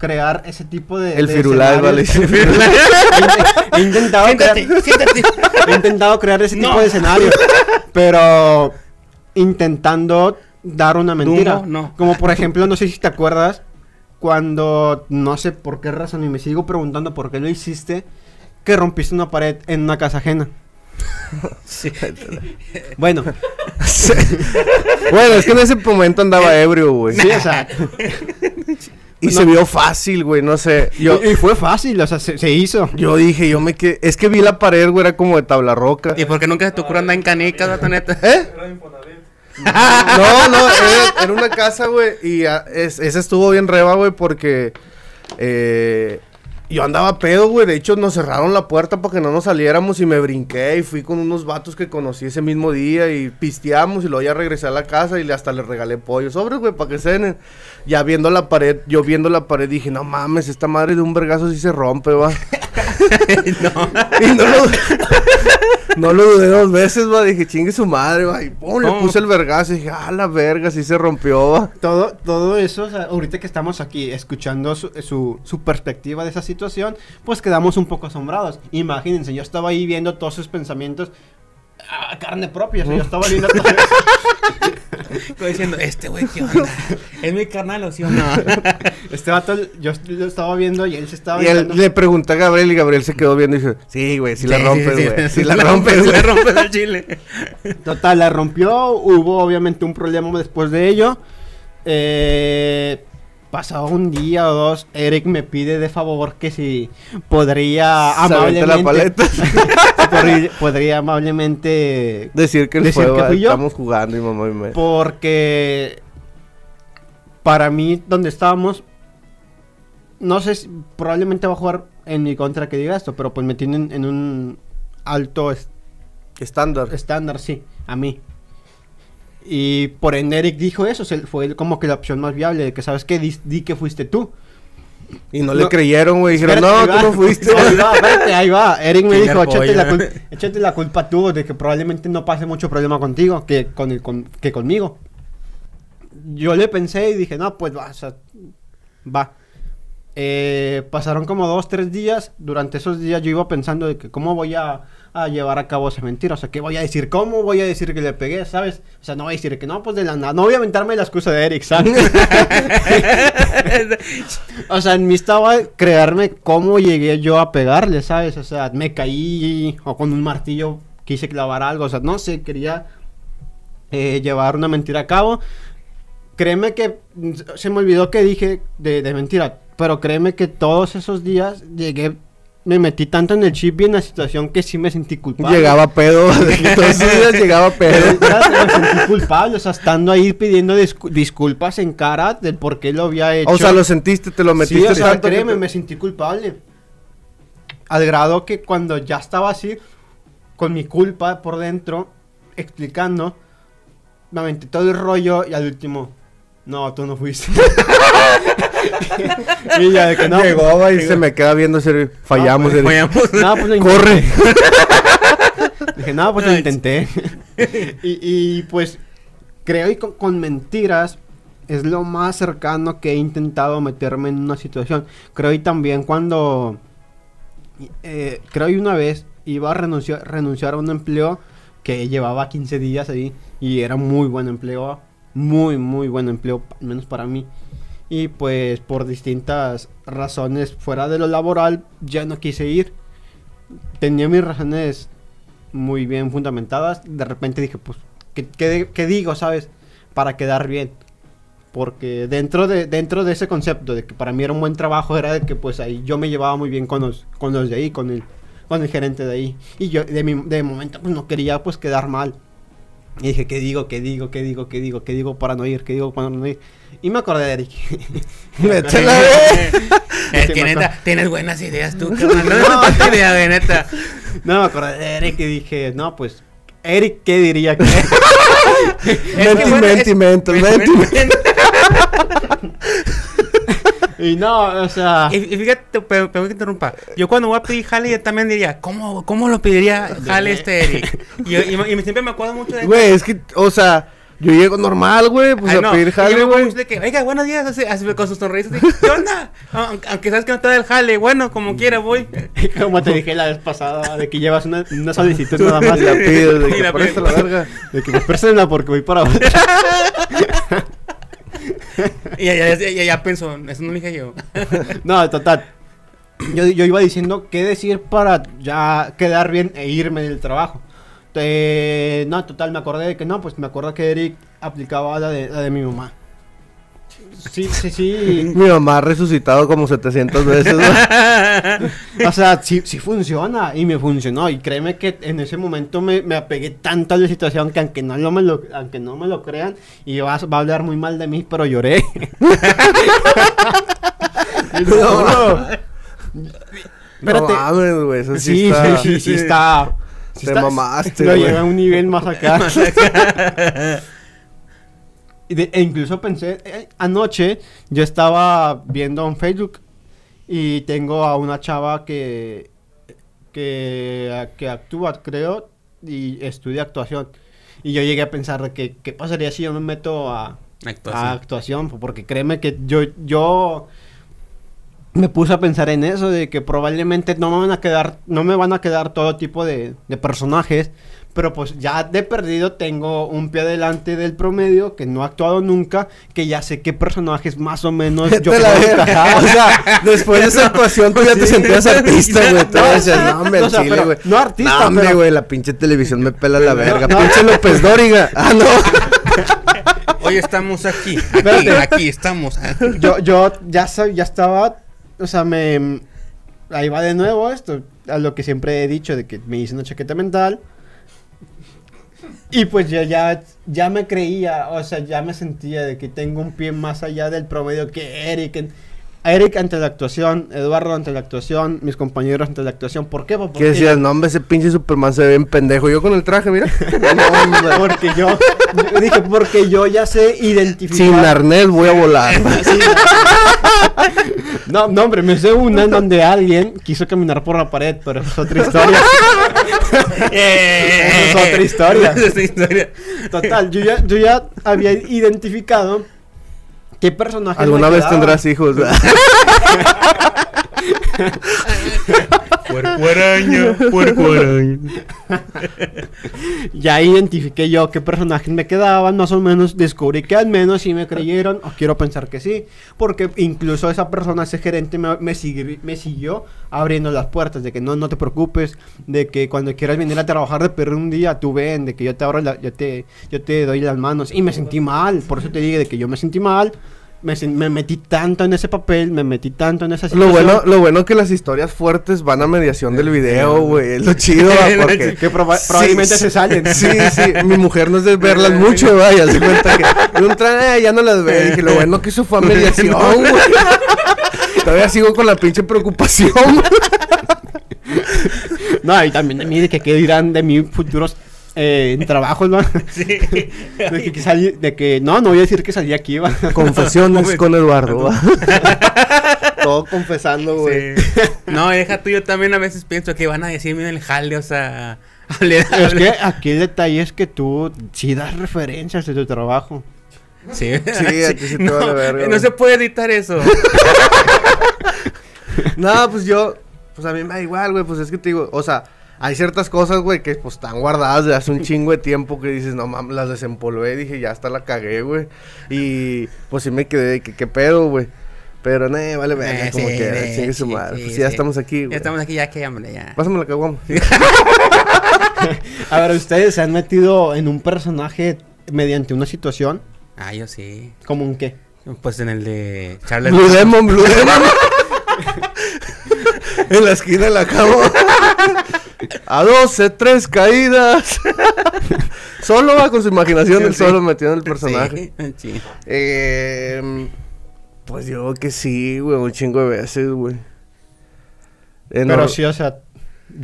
Speaker 3: crear ese tipo de
Speaker 2: El
Speaker 3: de
Speaker 2: firulais, vale.
Speaker 3: he, he intentado crear,
Speaker 1: siéntate.
Speaker 3: he intentado crear ese
Speaker 1: No.
Speaker 3: tipo de escenarios, pero intentando dar una mentira.
Speaker 1: Dumbo, no.
Speaker 3: Como por ejemplo, no sé si te acuerdas cuando no sé por qué razón y me sigo preguntando por qué lo hiciste, que rompiste una pared en una casa ajena.
Speaker 1: Sí.
Speaker 3: Bueno, (laughs)
Speaker 2: Bueno, es que en ese momento andaba ebrio, güey.
Speaker 3: sí, o sea, (laughs)
Speaker 2: Y se vio fácil, güey, no sé. Yo,
Speaker 3: y, y fue fácil, o sea, se, se hizo.
Speaker 2: yo dije, yo me quedé. Es que vi la pared, güey, era como de tabla roca.
Speaker 1: ¿Y por qué nunca se te ocurre andar en canicas, vato, neta?
Speaker 2: ¿Eh? (laughs) No, no, era, era una casa, güey. Y ah, es- esa estuvo bien reba, güey, porque eh, yo andaba pedo, güey. De hecho, nos cerraron la puerta para que no nos saliéramos y me brinqué y fui con unos vatos que conocí ese mismo día y pisteamos y luego ya regresé a la casa y le- hasta les regalé pollo. Sobres, güey, para que cenen. Ya viendo la pared, yo viendo la pared dije, no mames, esta madre de un vergazo sí se rompe, va. (laughs)
Speaker 1: no. (laughs)
Speaker 2: Y no lo, no lo dudé dos veces, va. Dije, chingue su madre, va. Y pum, le puse el vergazo y dije, ah, la verga, sí se rompió, va.
Speaker 3: Todo, todo eso, o sea, ahorita que estamos aquí escuchando su, su, su perspectiva de esa situación, pues quedamos un poco asombrados. Imagínense, yo estaba ahí viendo todos sus pensamientos a carne propia, o sea, yo estaba viendo todo eso. (laughs) (laughs)
Speaker 1: Estoy diciendo, este güey, ¿qué onda? (laughs) ¿Es mi carnal o sí o no? (laughs)
Speaker 3: Este vato, yo lo estaba viendo y él se estaba
Speaker 2: Y él
Speaker 3: viendo.
Speaker 2: le pregunté a Gabriel y Gabriel se quedó viendo y dice, sí, güey, sí, la rompes, güey.
Speaker 1: sí,
Speaker 2: Sí, la
Speaker 1: la
Speaker 2: rompes,
Speaker 1: la rompes al chile.
Speaker 3: Total, la rompió, hubo obviamente un problema después de ello. Eh, pasado un día o dos, Eric me pide de favor que si podría
Speaker 2: la
Speaker 3: amablemente...
Speaker 2: paleta. (laughs)
Speaker 3: podría, podría amablemente
Speaker 2: Decir que
Speaker 3: Decir
Speaker 2: fue,
Speaker 3: que fui yo.
Speaker 2: estamos jugando y mamá y me...
Speaker 3: Porque para mí, donde estábamos, no sé, si, probablemente va a jugar en mi contra que diga esto, pero pues me tienen en un alto es-
Speaker 2: Estándar.
Speaker 3: estándar, sí, a mí. Y por ende Eric dijo eso, fue como que la opción más viable, de que sabes que di, di que fuiste tú.
Speaker 2: Y no, le
Speaker 3: No.
Speaker 2: creyeron, güey. Dijeron, no, tú
Speaker 3: va.
Speaker 2: no fuiste. (laughs)
Speaker 3: Ahí va, espérate, ahí va. Eric me dijo, échate la,
Speaker 1: pollo.
Speaker 3: cul- échate la culpa tú de que probablemente no pase mucho problema contigo que, con el, con- que conmigo. Yo le pensé y dije, no, pues va, o sea, va. Eh, pasaron como dos, tres días. Durante esos días yo iba pensando de que cómo voy a, a llevar a cabo esa mentira. O sea, ¿qué voy a decir? ¿Cómo voy a decir que le pegué? ¿Sabes? O sea, no voy a decir que no, pues de la nada. No voy a aventarme la excusa de Eric, ¿sabes? (laughs) O sea, en mí estaba crearme cómo llegué yo a pegarle, ¿sabes? O sea, me caí o con un martillo quise clavar algo, o sea, no sé, quería eh, llevar una mentira a cabo. Créeme que mm, se me olvidó que dije de, de mentira, pero créeme que todos esos días llegué, me metí tanto en el chip y en la situación que sí me sentí culpable.
Speaker 2: Llegaba pedo. (laughs) Entonces llegaba pedo.
Speaker 3: ya me sentí culpable, o sea, estando ahí pidiendo discu- disculpas en cara del por qué lo había hecho.
Speaker 2: O sea, lo sentiste, te lo metiste
Speaker 3: Sí, o sea,
Speaker 2: tanto
Speaker 3: créeme,
Speaker 2: te-
Speaker 3: me sentí culpable. Al grado que cuando ya estaba así, con mi culpa por dentro, explicando, me aventé todo el rollo y al último, no, tú no fuiste. (laughs) y ya de que no.
Speaker 2: Llegó y se me queda viendo, ese, fallamos.
Speaker 3: pues. No, pues lo (laughs)
Speaker 2: Corre.
Speaker 3: Dije, no, pues lo intenté. (laughs) y, y, pues creo y con, con mentiras es lo más cercano que he intentado meterme en una situación. Creo y también cuando eh, creo y una vez iba a renunciar, renunciar a un empleo que llevaba 15 días ahí y era muy buen empleo, muy muy buen empleo, al menos para mí. Y pues por distintas razones fuera de lo laboral ya no quise ir. Tenía mis razones muy bien fundamentadas. De repente dije, pues, ¿qué, qué- digo, sabes? Para quedar bien. Porque dentro de, dentro de ese concepto de que para mí era un buen trabajo, era de que pues ahí yo me llevaba muy bien con los, con los de ahí, con el, con el gerente de ahí. Y yo de, mi- de momento pues no quería pues quedar mal. Y dije, ¿qué digo? ¿Qué digo? ¿Qué digo? ¿Qué digo? ¿Qué digo para no ir? ¿Qué digo para no ir? Y me acordé de Eric. (laughs)
Speaker 2: Vete a la vez.
Speaker 3: Me
Speaker 1: neta, tienes buenas ideas tú, (laughs) carnal. No, no, idea, güey, neta. (laughs)
Speaker 3: no, me acordé de Eric y dije, no, pues, Eric, ¿qué diría que?
Speaker 1: Es-
Speaker 2: Mentimental, mentimental.
Speaker 3: Y no, o sea.
Speaker 1: Y, y fíjate, pero, pero que interrumpa. Yo cuando voy a pedir jale, yo también diría, ¿cómo, cómo lo pediría jale este Eric? (laughs) Y, yo- y me- y siempre me acuerdo mucho de
Speaker 2: Güey, es que, o sea, yo llego normal, güey, pues
Speaker 1: Ay,
Speaker 2: a
Speaker 1: no,
Speaker 2: pedir jale, güey.
Speaker 1: de que, oiga, buenos días, así, así, con sus sonrisas. así, ¿Qué onda? Aunque, aunque sabes que no te da el jale, bueno, como quiera voy. (laughs)
Speaker 3: Como te dije la vez pasada, de que llevas una, una solicitud nada más.
Speaker 2: Y la pides, de (laughs)
Speaker 1: Y
Speaker 2: que
Speaker 1: la
Speaker 2: la verga.
Speaker 3: De que me préstenla porque voy para otra.
Speaker 1: Y ya, ya, ya pensó, eso no lo dije yo. (laughs)
Speaker 3: No, total. Yo, yo iba diciendo qué decir para ya quedar bien e irme del trabajo. Eh, no, total, me acordé de que no, pues me acuerdo que Eric aplicaba la de, la de mi mamá. Sí, sí, sí. (laughs)
Speaker 2: Mi mamá ha resucitado como 700 veces, güey. (laughs)
Speaker 3: O sea, sí, sí funciona y me funcionó. Y créeme que en ese momento me, me apegué tanto a la situación que aunque no, lo me, lo, aunque no me lo crean, y va, a- va a hablar muy mal de mí, pero lloré. (laughs)
Speaker 2: No.
Speaker 3: Espérate.
Speaker 2: No güey, eso sí,
Speaker 3: Sí,
Speaker 2: está...
Speaker 3: sí, sí, sí está. sí
Speaker 2: Te
Speaker 3: está-
Speaker 2: mamaste,
Speaker 3: Lo llevé a un nivel más acá. Y de- e incluso pensé, eh, anoche yo estaba viendo en Facebook y tengo a una chava que, que, que actúa, creo, y estudia actuación. Y yo llegué a pensar que, ¿qué pasaría si yo me meto a,
Speaker 1: Actuación.
Speaker 3: a actuación? Porque créeme que yo, yo me puse a pensar en eso, de que probablemente no me van a quedar, no me van a quedar todo tipo de, de personajes, pero pues ya de perdido tengo un pie adelante del promedio, que no he actuado nunca, que ya sé qué personajes más o menos yo puedo encajar. (laughs)
Speaker 2: O sea, después de esa (laughs) actuación tú ya te sentías artista, güey. Tú
Speaker 3: No,
Speaker 2: decías,
Speaker 3: sí. (laughs)
Speaker 2: no, hombre,
Speaker 3: O
Speaker 2: al
Speaker 3: sea,
Speaker 2: chile,
Speaker 3: pero
Speaker 2: güey.
Speaker 3: no artista,
Speaker 2: No, hombre, güey, la pinche televisión me pela la verga. Pinche López Dóriga. Ah, no.
Speaker 1: Hoy estamos aquí, aquí, aquí estamos.
Speaker 3: yo, yo ya, ya estaba, o sea, me... Ahí va de nuevo esto, a lo que siempre he dicho, de que me hice una chaqueta mental. Y pues yo ya, ya me creía, o sea, ya me sentía de que tengo un pie más allá del promedio que Eric. Eric ante la actuación, Eduardo ante la actuación, mis compañeros ante la actuación. ¿Por qué?
Speaker 2: ¿Qué
Speaker 3: porque-
Speaker 2: decías? No, hombre, ese pinche Superman se ve bien pendejo. Yo con el traje, mira. (laughs) No, hombre.
Speaker 3: Porque yo, yo dije, porque yo ya sé identificar.
Speaker 2: Sin arnés voy a volar. (laughs)
Speaker 3: No, no, hombre, me sé una en donde alguien quiso caminar por la pared, pero eso es otra historia. (laughs) Esa es otra historia.
Speaker 1: Esa es otra historia.
Speaker 3: Total, yo ya, yo ya había identificado qué personaje.
Speaker 2: Alguna vez tendrás hijos. (laughs)
Speaker 1: Puerco araña, puerco araña.
Speaker 3: Ya identifiqué yo qué personajes me quedaban, más o menos descubrí que al menos sí me creyeron, o quiero pensar que sí, porque incluso esa persona, ese gerente, me, me, sigui- me siguió abriendo las puertas, de que no, no te preocupes, de que cuando quieras venir a trabajar de perro un día, tú ven, de que yo te abro la- yo te, yo te doy las manos, y me sentí mal, por eso te digo de que yo me sentí mal, me, metí tanto en ese papel, me metí tanto en esa
Speaker 2: Lo
Speaker 3: situación.
Speaker 2: bueno, lo bueno que las historias fuertes van a mediación del video, güey. Es lo (laughs) chido, porque...
Speaker 3: Que proba-
Speaker 2: Sí,
Speaker 3: probablemente
Speaker 2: sí.
Speaker 3: se salen.
Speaker 2: Sí, sí. Mi mujer no es de verlas (laughs) mucho, vaya. Se cuenta que un tra- eh, ya no las ve. Dije, lo bueno que eso fue a mediación, (laughs) güey. Todavía sigo con la pinche preocupación.
Speaker 3: No, y también de mí, de que qué dirán de mis futuros eh, trabajos, ¿no? (laughs)
Speaker 1: Sí.
Speaker 3: De que, que salí- de que, no, no voy a decir que salí aquí, va. (laughs)
Speaker 2: Confesiones con Eduardo. va. (laughs) Todo confesando, güey.
Speaker 1: Sí. No, deja tú, yo también a veces pienso que van a decirme en el jale, o sea. hable-
Speaker 3: Es que aquí el detalle es que tú sí das referencias de tu trabajo.
Speaker 1: Sí,
Speaker 2: Sí, a ti sí te
Speaker 1: no,
Speaker 2: verga,
Speaker 1: no se puede editar eso.
Speaker 2: No, pues yo, pues a mí me da igual, güey, pues es que te digo, o sea, hay ciertas cosas, güey, que pues están guardadas de hace un (laughs) chingo de tiempo que dices, no mames, las desempolvé, dije, ya hasta la cagué, güey. Y pues sí me quedé de que qué pedo, güey. Pero, no, vale, verga,
Speaker 1: Eh,
Speaker 2: como
Speaker 1: sí,
Speaker 2: que,
Speaker 1: eh,
Speaker 2: chingue su
Speaker 1: sí,
Speaker 2: madre.
Speaker 1: sí,
Speaker 2: pues ya
Speaker 1: sí.
Speaker 2: estamos aquí,
Speaker 1: Ya
Speaker 2: güey.
Speaker 1: estamos aquí, ya que, hombre, ya.
Speaker 2: Pásame la caguama. (laughs)
Speaker 3: A ver, ¿ustedes se han metido en un personaje mediante una situación?
Speaker 1: Ah, yo sí.
Speaker 3: ¿Como un qué?
Speaker 1: Pues en el de Charles.
Speaker 2: Blue Demon, Blue Demon. (laughs) (laughs) en la esquina de la cama. A 12, tres caídas. (laughs) solo va con su imaginación, él
Speaker 1: Sí.
Speaker 2: solo metido en el personaje.
Speaker 1: Sí, (laughs) sí.
Speaker 2: Eh, pues yo creo que sí, güey, un chingo de veces, güey. Eh,
Speaker 3: Pero
Speaker 2: no-
Speaker 3: sí, o sea...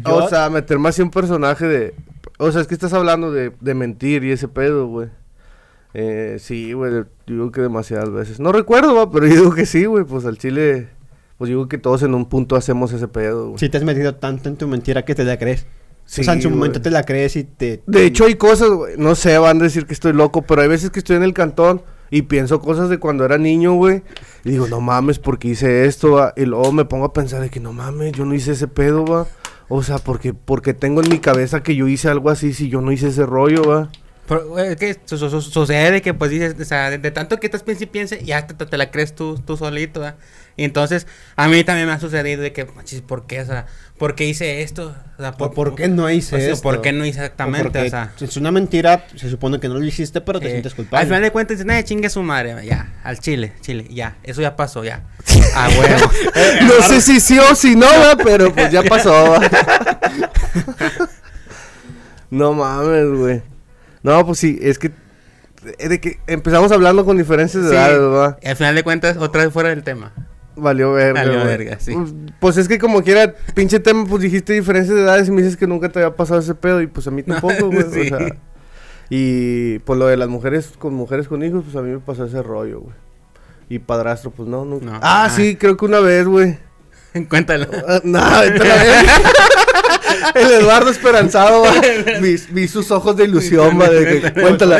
Speaker 3: yo-
Speaker 2: O sea, meterme así un personaje de... O sea, es que estás hablando de, de mentir y ese pedo, güey. Eh, sí, güey, yo digo que demasiadas veces. No recuerdo, va, pero yo digo que sí, güey, pues al chile, pues digo que todos en un punto hacemos ese pedo, güey.
Speaker 3: Si te has metido tanto en tu mentira que te la crees.
Speaker 2: Sí,
Speaker 3: o sea, en su momento te la crees y te...
Speaker 2: De hecho, hay cosas, güey, no sé, van a decir que estoy loco, pero hay veces que estoy en el cantón y pienso cosas de cuando era niño, güey. Y digo, no mames, porque hice esto, va. Y luego me pongo a pensar de que no mames, yo no hice ese pedo, va. O sea, porque, porque tengo en mi cabeza que yo hice algo así si yo no hice ese rollo, va.
Speaker 1: Pero, güey, es que su- su- su- sucede que, pues, dices, o sea, de, de tanto que estás piensa y piensa, ya te, te- te la crees tú, tú solito, ¿verdad? Y entonces, a mí también me ha sucedido de que, ¿por qué? O sea, ¿por qué hice esto? O sea,
Speaker 3: ¿Por, por qué no hice
Speaker 1: o sea,
Speaker 3: esto?
Speaker 1: ¿Por qué no exactamente? O sea,
Speaker 3: es una mentira, se supone que no lo hiciste, pero te
Speaker 1: eh,
Speaker 3: sientes
Speaker 1: Al
Speaker 3: culpable.
Speaker 1: final de cuentas dicen, eh, chingue su madre, ya, al chile, chile, ya, eso ya pasó, ya. (laughs) A huevo. (laughs)
Speaker 2: No sé si sí o si no, pero pues ya pasó. (laughs) No mames, güey. No, pues sí, es que eh, de que empezamos hablando con diferencias de
Speaker 1: Sí,
Speaker 2: edades, ¿verdad?
Speaker 1: Al final de cuentas, otra vez fuera del tema.
Speaker 2: Valió verga.
Speaker 1: Valió
Speaker 2: güey.
Speaker 1: verga, sí.
Speaker 2: Pues, pues es que como quiera, pinche tema, pues dijiste diferencias de edades y me dices que nunca te había pasado ese pedo y pues a mí (laughs) tampoco, güey.
Speaker 1: Sí.
Speaker 2: O sea, y pues lo de las mujeres con mujeres con hijos, pues a mí me pasó ese rollo, güey. Y padrastro, pues no, nunca.
Speaker 1: No.
Speaker 2: Ah,
Speaker 1: Ah.
Speaker 2: sí, creo que una vez, güey. (laughs)
Speaker 1: Cuéntalo.
Speaker 2: Ah, No. (laughs) El Eduardo esperanzado. Vi, vi sus ojos de ilusión, que, cuéntala.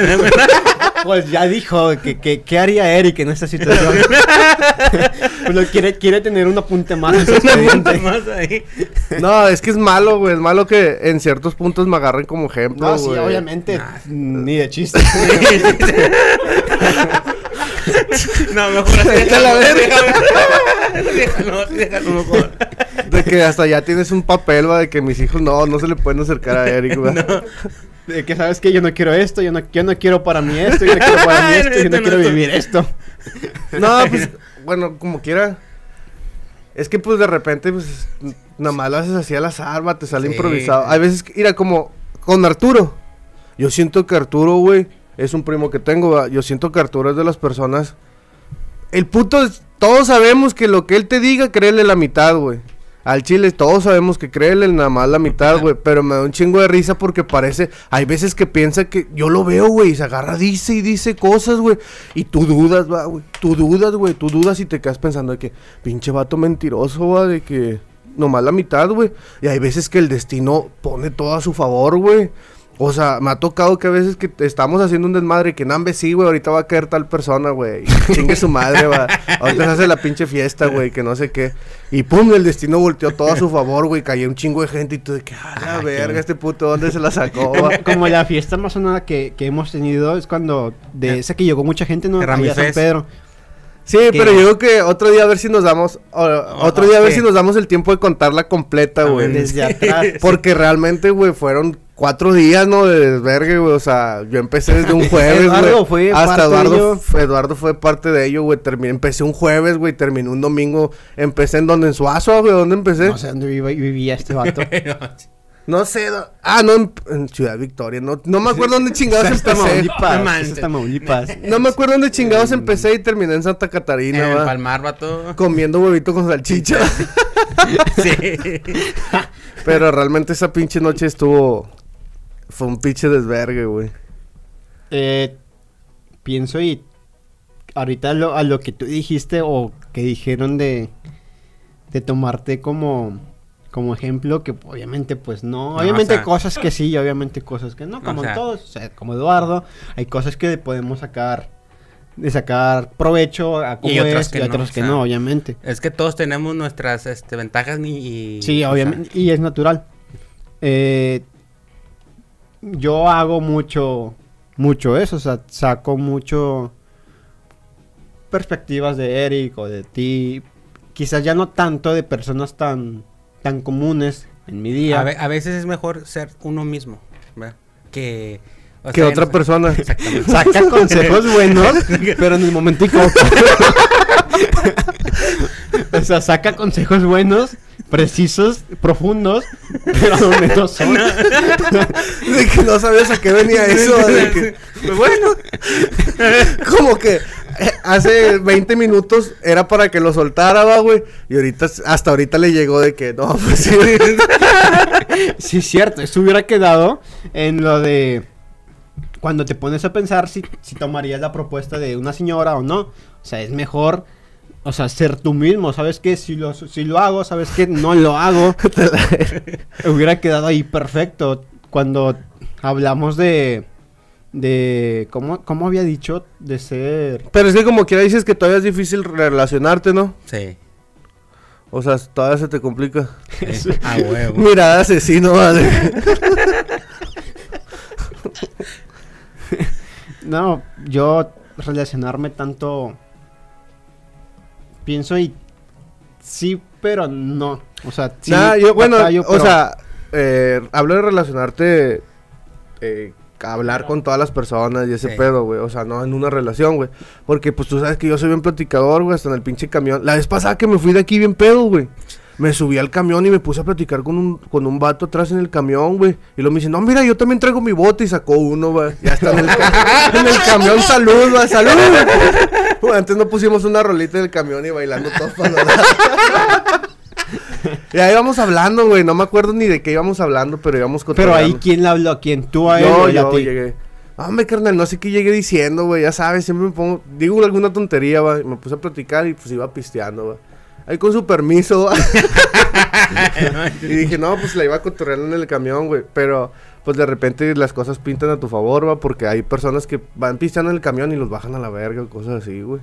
Speaker 3: Pues ya dijo que, que- qué haría Eric en esta situación. (laughs) pues lo quiere, quiere tener un apunte más en su expediente.
Speaker 1: Más ahí.
Speaker 2: No, es que es malo, güey. Es malo que en ciertos puntos me agarren como ejemplo,
Speaker 3: No, sí,
Speaker 2: güey.
Speaker 3: obviamente.
Speaker 1: Nah.
Speaker 3: Ni de chiste. (laughs)
Speaker 1: No, mejor así.
Speaker 2: Vete a la verga.
Speaker 1: Déjalo, déjalo mejor.
Speaker 2: De que hasta ya tienes un papel, va, de que mis hijos no, no se le pueden acercar a Eric, va. (laughs)
Speaker 3: De que sabes que yo no quiero esto, yo no, yo no quiero para mí esto, yo no quiero para mí (laughs) esto, yo no
Speaker 1: Esto no,
Speaker 3: quiero vivir esto. (laughs)
Speaker 2: No, pues, bueno, como quiera. Es que, pues, de repente, pues, nada más lo haces así al azar, va, te sale
Speaker 1: Sí.
Speaker 2: improvisado. Hay veces que, mira, como con Arturo. Yo siento que Arturo, güey, es un primo que tengo, va. Yo siento que Arturo es de las personas... El puto, es- todos sabemos que lo que él te diga, créele la mitad, güey. Al chile, todos sabemos que créele nada más la mitad, güey. Pero me da un chingo de risa porque parece. Hay veces que piensa que. Yo lo veo, güey. Y se agarra, dice y dice cosas, güey. Y tú dudas, va, güey. Tú dudas, güey. Tú dudas y te quedas pensando de que. Pinche vato mentiroso, va. De que. Nomás la mitad, güey. Y hay veces que el destino pone todo a su favor, güey. O sea, me ha tocado que a veces que estamos haciendo un desmadre y que nambe sí, güey, ahorita va a caer tal persona, güey. y Chingue su madre, va. Ahorita se hace la pinche fiesta, güey, que no sé qué. Y pum, el destino volteó todo a su favor, güey. Cayó un chingo de gente y tú de que, ah, la
Speaker 1: Ay,
Speaker 2: verga, este puto, ¿dónde se la sacó, va?
Speaker 3: Como, la fiesta más sonada que, que hemos tenido es cuando de esa que llegó mucha gente, ¿no? Allá a San. Pedro.
Speaker 2: Sí, pero yo creo que otro día a ver si nos damos, o- otro día a ver si nos damos el tiempo de contarla completa, güey.
Speaker 3: Desde (laughs) atrás.
Speaker 2: Porque realmente, güey, fueron cuatro días, ¿no? De desvergue, güey. O sea, yo empecé desde un (laughs) jueves,
Speaker 3: Eduardo
Speaker 2: güey.
Speaker 3: fue
Speaker 2: Hasta
Speaker 3: parte de
Speaker 2: Eduardo, Eduardo fue parte de ello, güey. Terminé, empecé un jueves, güey. Terminé un domingo. Empecé en donde, en Suazo, güey. ¿Dónde empecé?
Speaker 3: No sé dónde vivía este vato. (laughs)
Speaker 2: No sé. Ah, no, en, en Ciudad Victoria. No, no me acuerdo dónde chingados empecé.
Speaker 3: Tamaulipas.
Speaker 1: No
Speaker 2: me acuerdo dónde chingados empecé y terminé en Santa Catarina,
Speaker 1: En
Speaker 2: va.
Speaker 1: Palmar, vato.
Speaker 2: Comiendo huevito con salchicha. (laughs)
Speaker 1: Sí.
Speaker 2: Pero realmente esa pinche noche estuvo... Fue un pinche desvergue, güey.
Speaker 3: Eh, pienso y ahorita lo- a lo que tú dijiste o que dijeron de, de tomarte como, como ejemplo, que obviamente pues no,
Speaker 1: No,
Speaker 3: obviamente
Speaker 1: o sea-
Speaker 3: cosas que sí y obviamente cosas que no, como
Speaker 1: O sea-
Speaker 3: en todos, o sea, como Eduardo, hay cosas que podemos sacar, de sacar provecho a
Speaker 1: Y otras
Speaker 3: es,
Speaker 1: que
Speaker 3: y
Speaker 1: no,
Speaker 3: que
Speaker 1: sea,
Speaker 3: no, obviamente.
Speaker 1: Es que todos tenemos nuestras este, ventajas ni, y...
Speaker 3: Sí,
Speaker 1: o sea,
Speaker 3: obviamente, y es natural. Eh, yo hago mucho, mucho eso, o sea, saco mucho perspectivas de Eric o de ti, quizás ya no tanto de personas tan, tan comunes en mi día.
Speaker 1: a, ve- a veces es mejor ser uno mismo, ¿verdad? Que... o
Speaker 2: Que
Speaker 1: sea,
Speaker 2: otra
Speaker 1: no-
Speaker 2: persona.
Speaker 1: Exactamente.
Speaker 3: Saca (laughs) consejos buenos, (laughs) pero en el momentico. (laughs) o sea, saca consejos buenos, precisos, profundos, pero donde no son. (laughs)
Speaker 2: De que no sabías a qué venía eso. de que-
Speaker 1: Pues bueno. (laughs)
Speaker 2: como que eh, hace 20 minutos era para que lo soltara, va, güey. Y ahorita, hasta ahorita le llegó de que no, pues sí. (laughs)
Speaker 3: Sí, es cierto. Eso hubiera quedado en lo de cuando te pones a pensar si, si tomarías la propuesta de una señora o no, o sea, es mejor, o sea, ser tú mismo, ¿sabes qué? Si lo, si lo hago, ¿sabes qué? No lo hago. (laughs) Hubiera quedado ahí perfecto. Cuando hablamos de, de, ¿cómo, cómo había dicho? De ser...
Speaker 2: Pero es que como quiera dices que todavía es difícil relacionarte, ¿no?
Speaker 1: Sí.
Speaker 2: O sea, todavía se te complica.
Speaker 1: sí. A huevo.
Speaker 2: Mirada asesino, madre. (laughs)
Speaker 3: No, yo relacionarme tanto pienso y sí, pero no. O sea, sí,
Speaker 2: Nah, yo, bueno,
Speaker 3: batallo,
Speaker 2: o sea, eh, hablo de relacionarte, eh, hablar con todas las personas y ese
Speaker 1: Sí.
Speaker 2: pedo, güey. O sea, no en una relación, güey. Porque, pues, tú sabes que yo soy bien platicador, güey, hasta en el pinche camión. La vez pasada que me fui de aquí bien pedo, güey. Me subí al camión y me puse a platicar con un, con un vato atrás en el camión, güey. Y luego me dice, no, mira, yo también traigo mi bote y sacó uno, güey. Ya está en el, en el camión, salud, güey, salud. Antes no pusimos una rolita en el camión y bailando todos para. Y ahí íbamos hablando, güey. No me acuerdo ni de qué íbamos hablando, pero íbamos
Speaker 3: Pero
Speaker 2: cotorreando.
Speaker 3: ahí, ¿quién le habló a quién? ¿Tú a él
Speaker 2: Yo,
Speaker 3: o él a
Speaker 2: yo
Speaker 3: ti?
Speaker 2: llegué. Hombre, carnal, no sé qué llegué diciendo, güey. Ya sabes, siempre me pongo. Digo alguna tontería, güey. Me puse a platicar y pues iba pisteando, güey. Ahí con su permiso, (laughs) (laughs) y dije, no, pues la iba cotorreando en el camión, güey. Pero, pues de repente las cosas pintan a tu favor, güey. Porque hay personas que van pisteando en el camión y los bajan a la verga o cosas así, güey.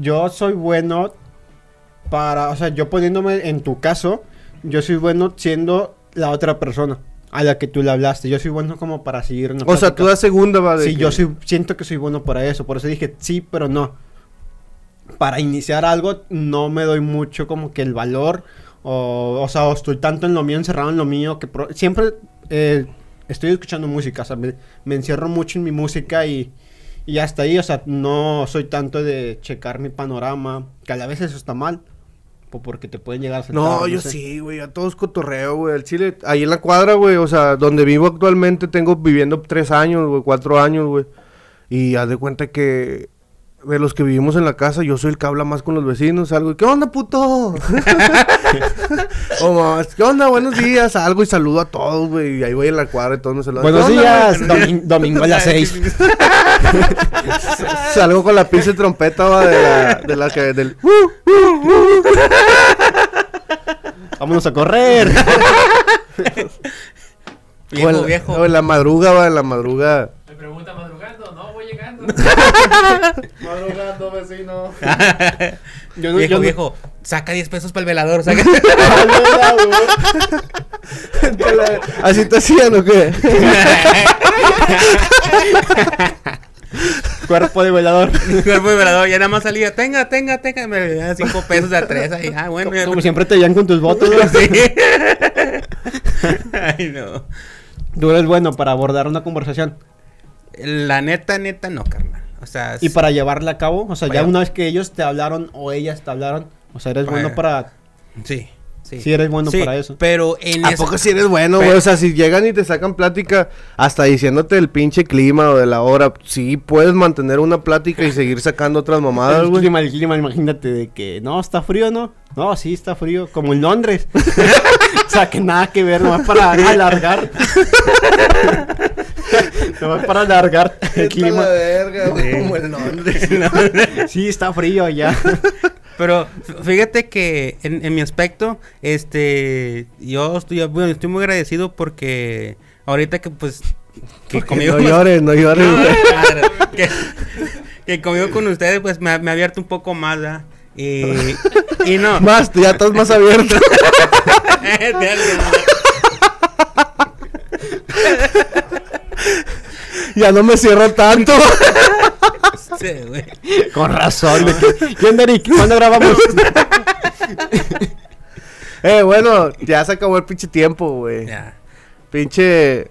Speaker 3: Yo soy bueno para, o sea, yo poniéndome en tu caso, yo soy bueno siendo la otra persona a la que tú le hablaste. Yo soy bueno como para seguir
Speaker 2: O sea, tú das segunda, va. de
Speaker 3: Sí,
Speaker 2: que-
Speaker 3: yo soy, siento que soy bueno para eso. Por eso dije sí, pero no. Para iniciar algo no me doy mucho como que el valor. O, o sea, o estoy tanto en lo mío, encerrado en lo mío, que pro- siempre eh, estoy escuchando música. O sea, me, me encierro mucho en mi música y, y hasta ahí. O sea, no soy tanto de checar mi panorama. Que a la vez eso está mal. po- Porque te pueden llegar a sentar,
Speaker 2: No, yo
Speaker 3: sé.
Speaker 2: sí, güey, a todos cotorreo, güey. El Chile, ahí en la cuadra, güey, o sea, donde vivo actualmente tengo viviendo tres años, güey, cuatro años, güey. Y haz de cuenta que de los que vivimos en la casa, yo soy el que habla más con los vecinos, algo. y, ¿Qué onda, puto? (laughs) o más, ¿qué onda? Buenos días, algo y saludo a todos, güey. Y ahí voy en la cuadra y todos me saludan.
Speaker 3: Buenos
Speaker 2: "¿Qué onda,
Speaker 3: días,
Speaker 2: güey?"
Speaker 3: domin- domingo a las (laughs) 6. (laughs)
Speaker 2: Salgo con la pinche trompeta, va, de la, de la que, del...
Speaker 3: Vámonos a correr.
Speaker 2: o
Speaker 1: Viejo,
Speaker 2: en,
Speaker 1: viejo.
Speaker 2: o en la madruga, va, en la madruga.
Speaker 5: Me pregunta madrugando, no, voy llegando.
Speaker 4: Madrugando, vecino. (laughs)
Speaker 3: Yo no-
Speaker 1: viejo,
Speaker 3: yo no-
Speaker 1: viejo. Saca 10 pesos para el velador. Saca. (laughs)
Speaker 2: ¿Así te hacían o qué? (laughs)
Speaker 3: Cuerpo de velador.
Speaker 1: Cuerpo de velador. Ya nada más salía. Tenga, tenga, tenga. Me daban 5 pesos de a 3. Ahí. Ah, bueno.
Speaker 3: Como siempre te veían con tus votos. ¿no?
Speaker 1: Sí. Ay, no.
Speaker 3: Tú eres bueno para abordar una conversación.
Speaker 1: La neta, neta, no, carnal. O sea,
Speaker 3: Y para llevarla a cabo, o sea, ya una vez que ellos te hablaron o ellas te hablaron, o sea, eres
Speaker 1: Vaya.
Speaker 3: bueno para...
Speaker 1: Sí, sí.
Speaker 3: Sí, eres bueno para eso.
Speaker 1: Pero en
Speaker 2: ¿A
Speaker 1: esa-
Speaker 2: poco si eres bueno,
Speaker 1: Pero-
Speaker 2: güey? O sea, si llegan y te sacan plática hasta diciéndote el pinche clima o de la hora, sí puedes mantener una plática y seguir sacando otras mamadas, (laughs)
Speaker 3: el clima, el clima, imagínate de que, no, está frío, ¿no? No, sí, está frío, como en Londres. (laughs) o sea, que nada que ver, nomás para (laughs) alargar. Nomás para alargar (laughs) el clima.
Speaker 2: la verga, güey, como el Londres. (laughs)
Speaker 3: Sí, está frío ya. (laughs)
Speaker 1: Pero fíjate que en, en mi aspecto, este, yo estoy, bueno, estoy muy agradecido porque ahorita que pues, que conmigo,
Speaker 2: no llores, no llores,
Speaker 1: No, que, que conmigo con ustedes pues me, ha- me ha abierto un poco más, ¿verdad? Y, y no.
Speaker 2: Más, ya estás más abierto. Ya no me cierro tanto.
Speaker 1: Sí, güey.
Speaker 3: Con razón. de que, ¿Qué onda, Eric? ¿Cuándo grabamos? (laughs)
Speaker 2: eh, bueno, ya se acabó el pinche tiempo, güey.
Speaker 1: Ya.
Speaker 2: Pinche...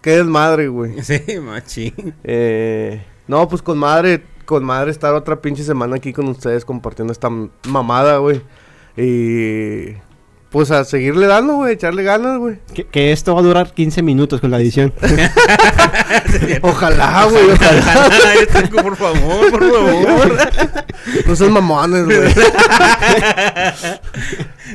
Speaker 2: Qué desmadre, güey.
Speaker 1: Sí, machín.
Speaker 2: Eh, no, pues con madre, con madre estar otra pinche semana aquí con ustedes compartiendo esta mamada, güey. Y pues a seguirle dando, güey, echarle ganas, güey.
Speaker 3: que, que esto va a durar 15 minutos con la edición. (laughs)
Speaker 2: Ojalá, güey, ojalá.
Speaker 1: Por favor, por favor.
Speaker 2: No sean mamones, güey. (laughs)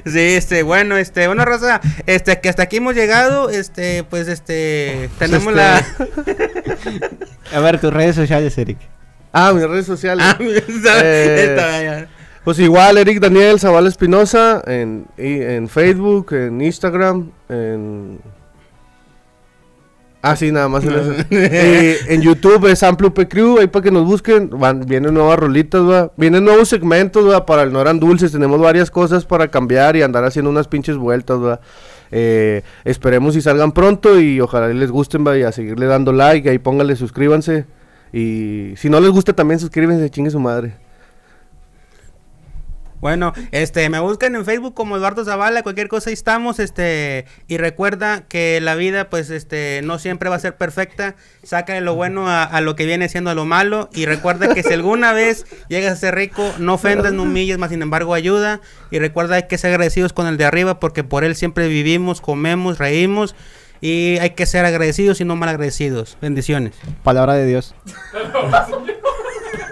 Speaker 1: Sí, este, bueno, este, bueno, Rosa, este, que hasta aquí hemos llegado, este, pues, este, tenemos la... (laughs)
Speaker 3: A ver, tus redes sociales, Eric.
Speaker 2: Ah, mis redes sociales.
Speaker 1: Ah,
Speaker 2: Eh,
Speaker 1: esta, ya.
Speaker 2: Pues igual, Eric Daniel Zavala Espinosa en, en Facebook, en Instagram, en... Ah, sí, nada más en eso. (laughs) Y en YouTube es Amplupe Crew, ahí para que nos busquen. Van, vienen nuevas rolitas, va. Vienen nuevos segmentos, va. Para el No Eran Dulces, tenemos varias cosas para cambiar y andar haciendo unas pinches vueltas, va. Eh, esperemos y salgan pronto y ojalá les gusten, va. Y a seguirle dando like, ahí pónganle, suscríbanse. Y si no les gusta también suscríbanse, chingue su madre.
Speaker 1: Bueno, este, me buscan en Facebook como Eduardo Zavala, cualquier cosa ahí estamos, este, y recuerda que la vida, pues, este, no siempre va a ser perfecta, sácale lo bueno a, a lo que viene siendo a lo malo, y recuerda que si alguna vez llegas a ser rico, no ofendas, no humilles, más sin embargo ayuda, y recuerda hay que ser agradecidos con el de arriba, porque por él siempre vivimos, comemos, reímos, y hay que ser agradecidos y no mal agradecidos. Bendiciones.
Speaker 3: Palabra de Dios. (laughs)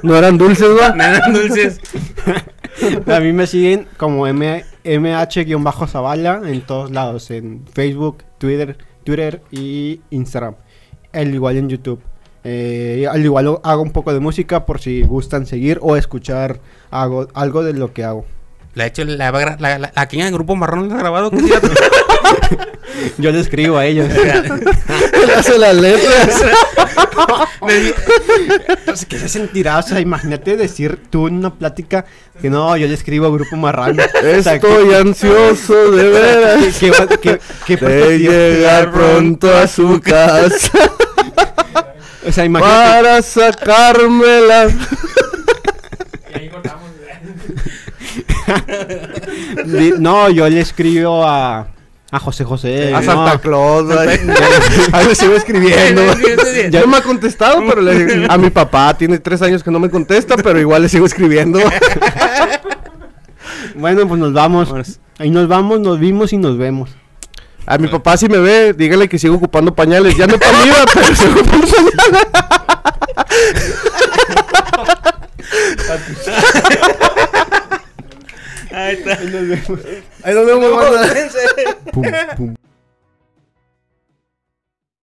Speaker 2: No eran dulces, va.
Speaker 1: Nada dulces. (laughs) (laughs)
Speaker 3: A mí me siguen como MH-Zavala en todos lados, en Facebook, Twitter, Twitter y Instagram. Al igual en YouTube. Eh, al igual hago un poco de música por si gustan seguir o escuchar algo de lo que hago.
Speaker 1: La hecho, la, la, la, la- aquí en el grupo marrón lo ha grabado. (laughs)
Speaker 3: Yo le escribo a ellos. (laughs)
Speaker 2: Él hace las letras. (laughs)
Speaker 3: Entonces, ¿qué se sentirá? O sea, imagínate decir tú en una plática que no, yo le escribo a Grupo Marrano. O sea,
Speaker 2: Estoy ansioso de
Speaker 3: ¿qué,
Speaker 2: veras
Speaker 3: qué, qué- qué
Speaker 2: de llegar pronto a su casa
Speaker 3: O sea, imagínate.
Speaker 2: para sacármela.
Speaker 5: Y ahí cortamos
Speaker 3: no, yo le escribo a, a José José.
Speaker 2: A. Santa Claus. (laughs) Ahí le sigo escribiendo. (laughs) ya no me ha contestado, pero le, a mi papá tiene tres años que no me contesta, pero igual le sigo escribiendo. (laughs)
Speaker 3: bueno, pues nos vamos. Ahí nos vamos, nos vimos y nos vemos.
Speaker 2: A mi papá si me ve, dígale que sigo ocupando pañales. Ya no para IVA, pero sigo ocupando pañales. Ahí está. Ahí nos vemos. Ahí nos vemos, Pum, pum.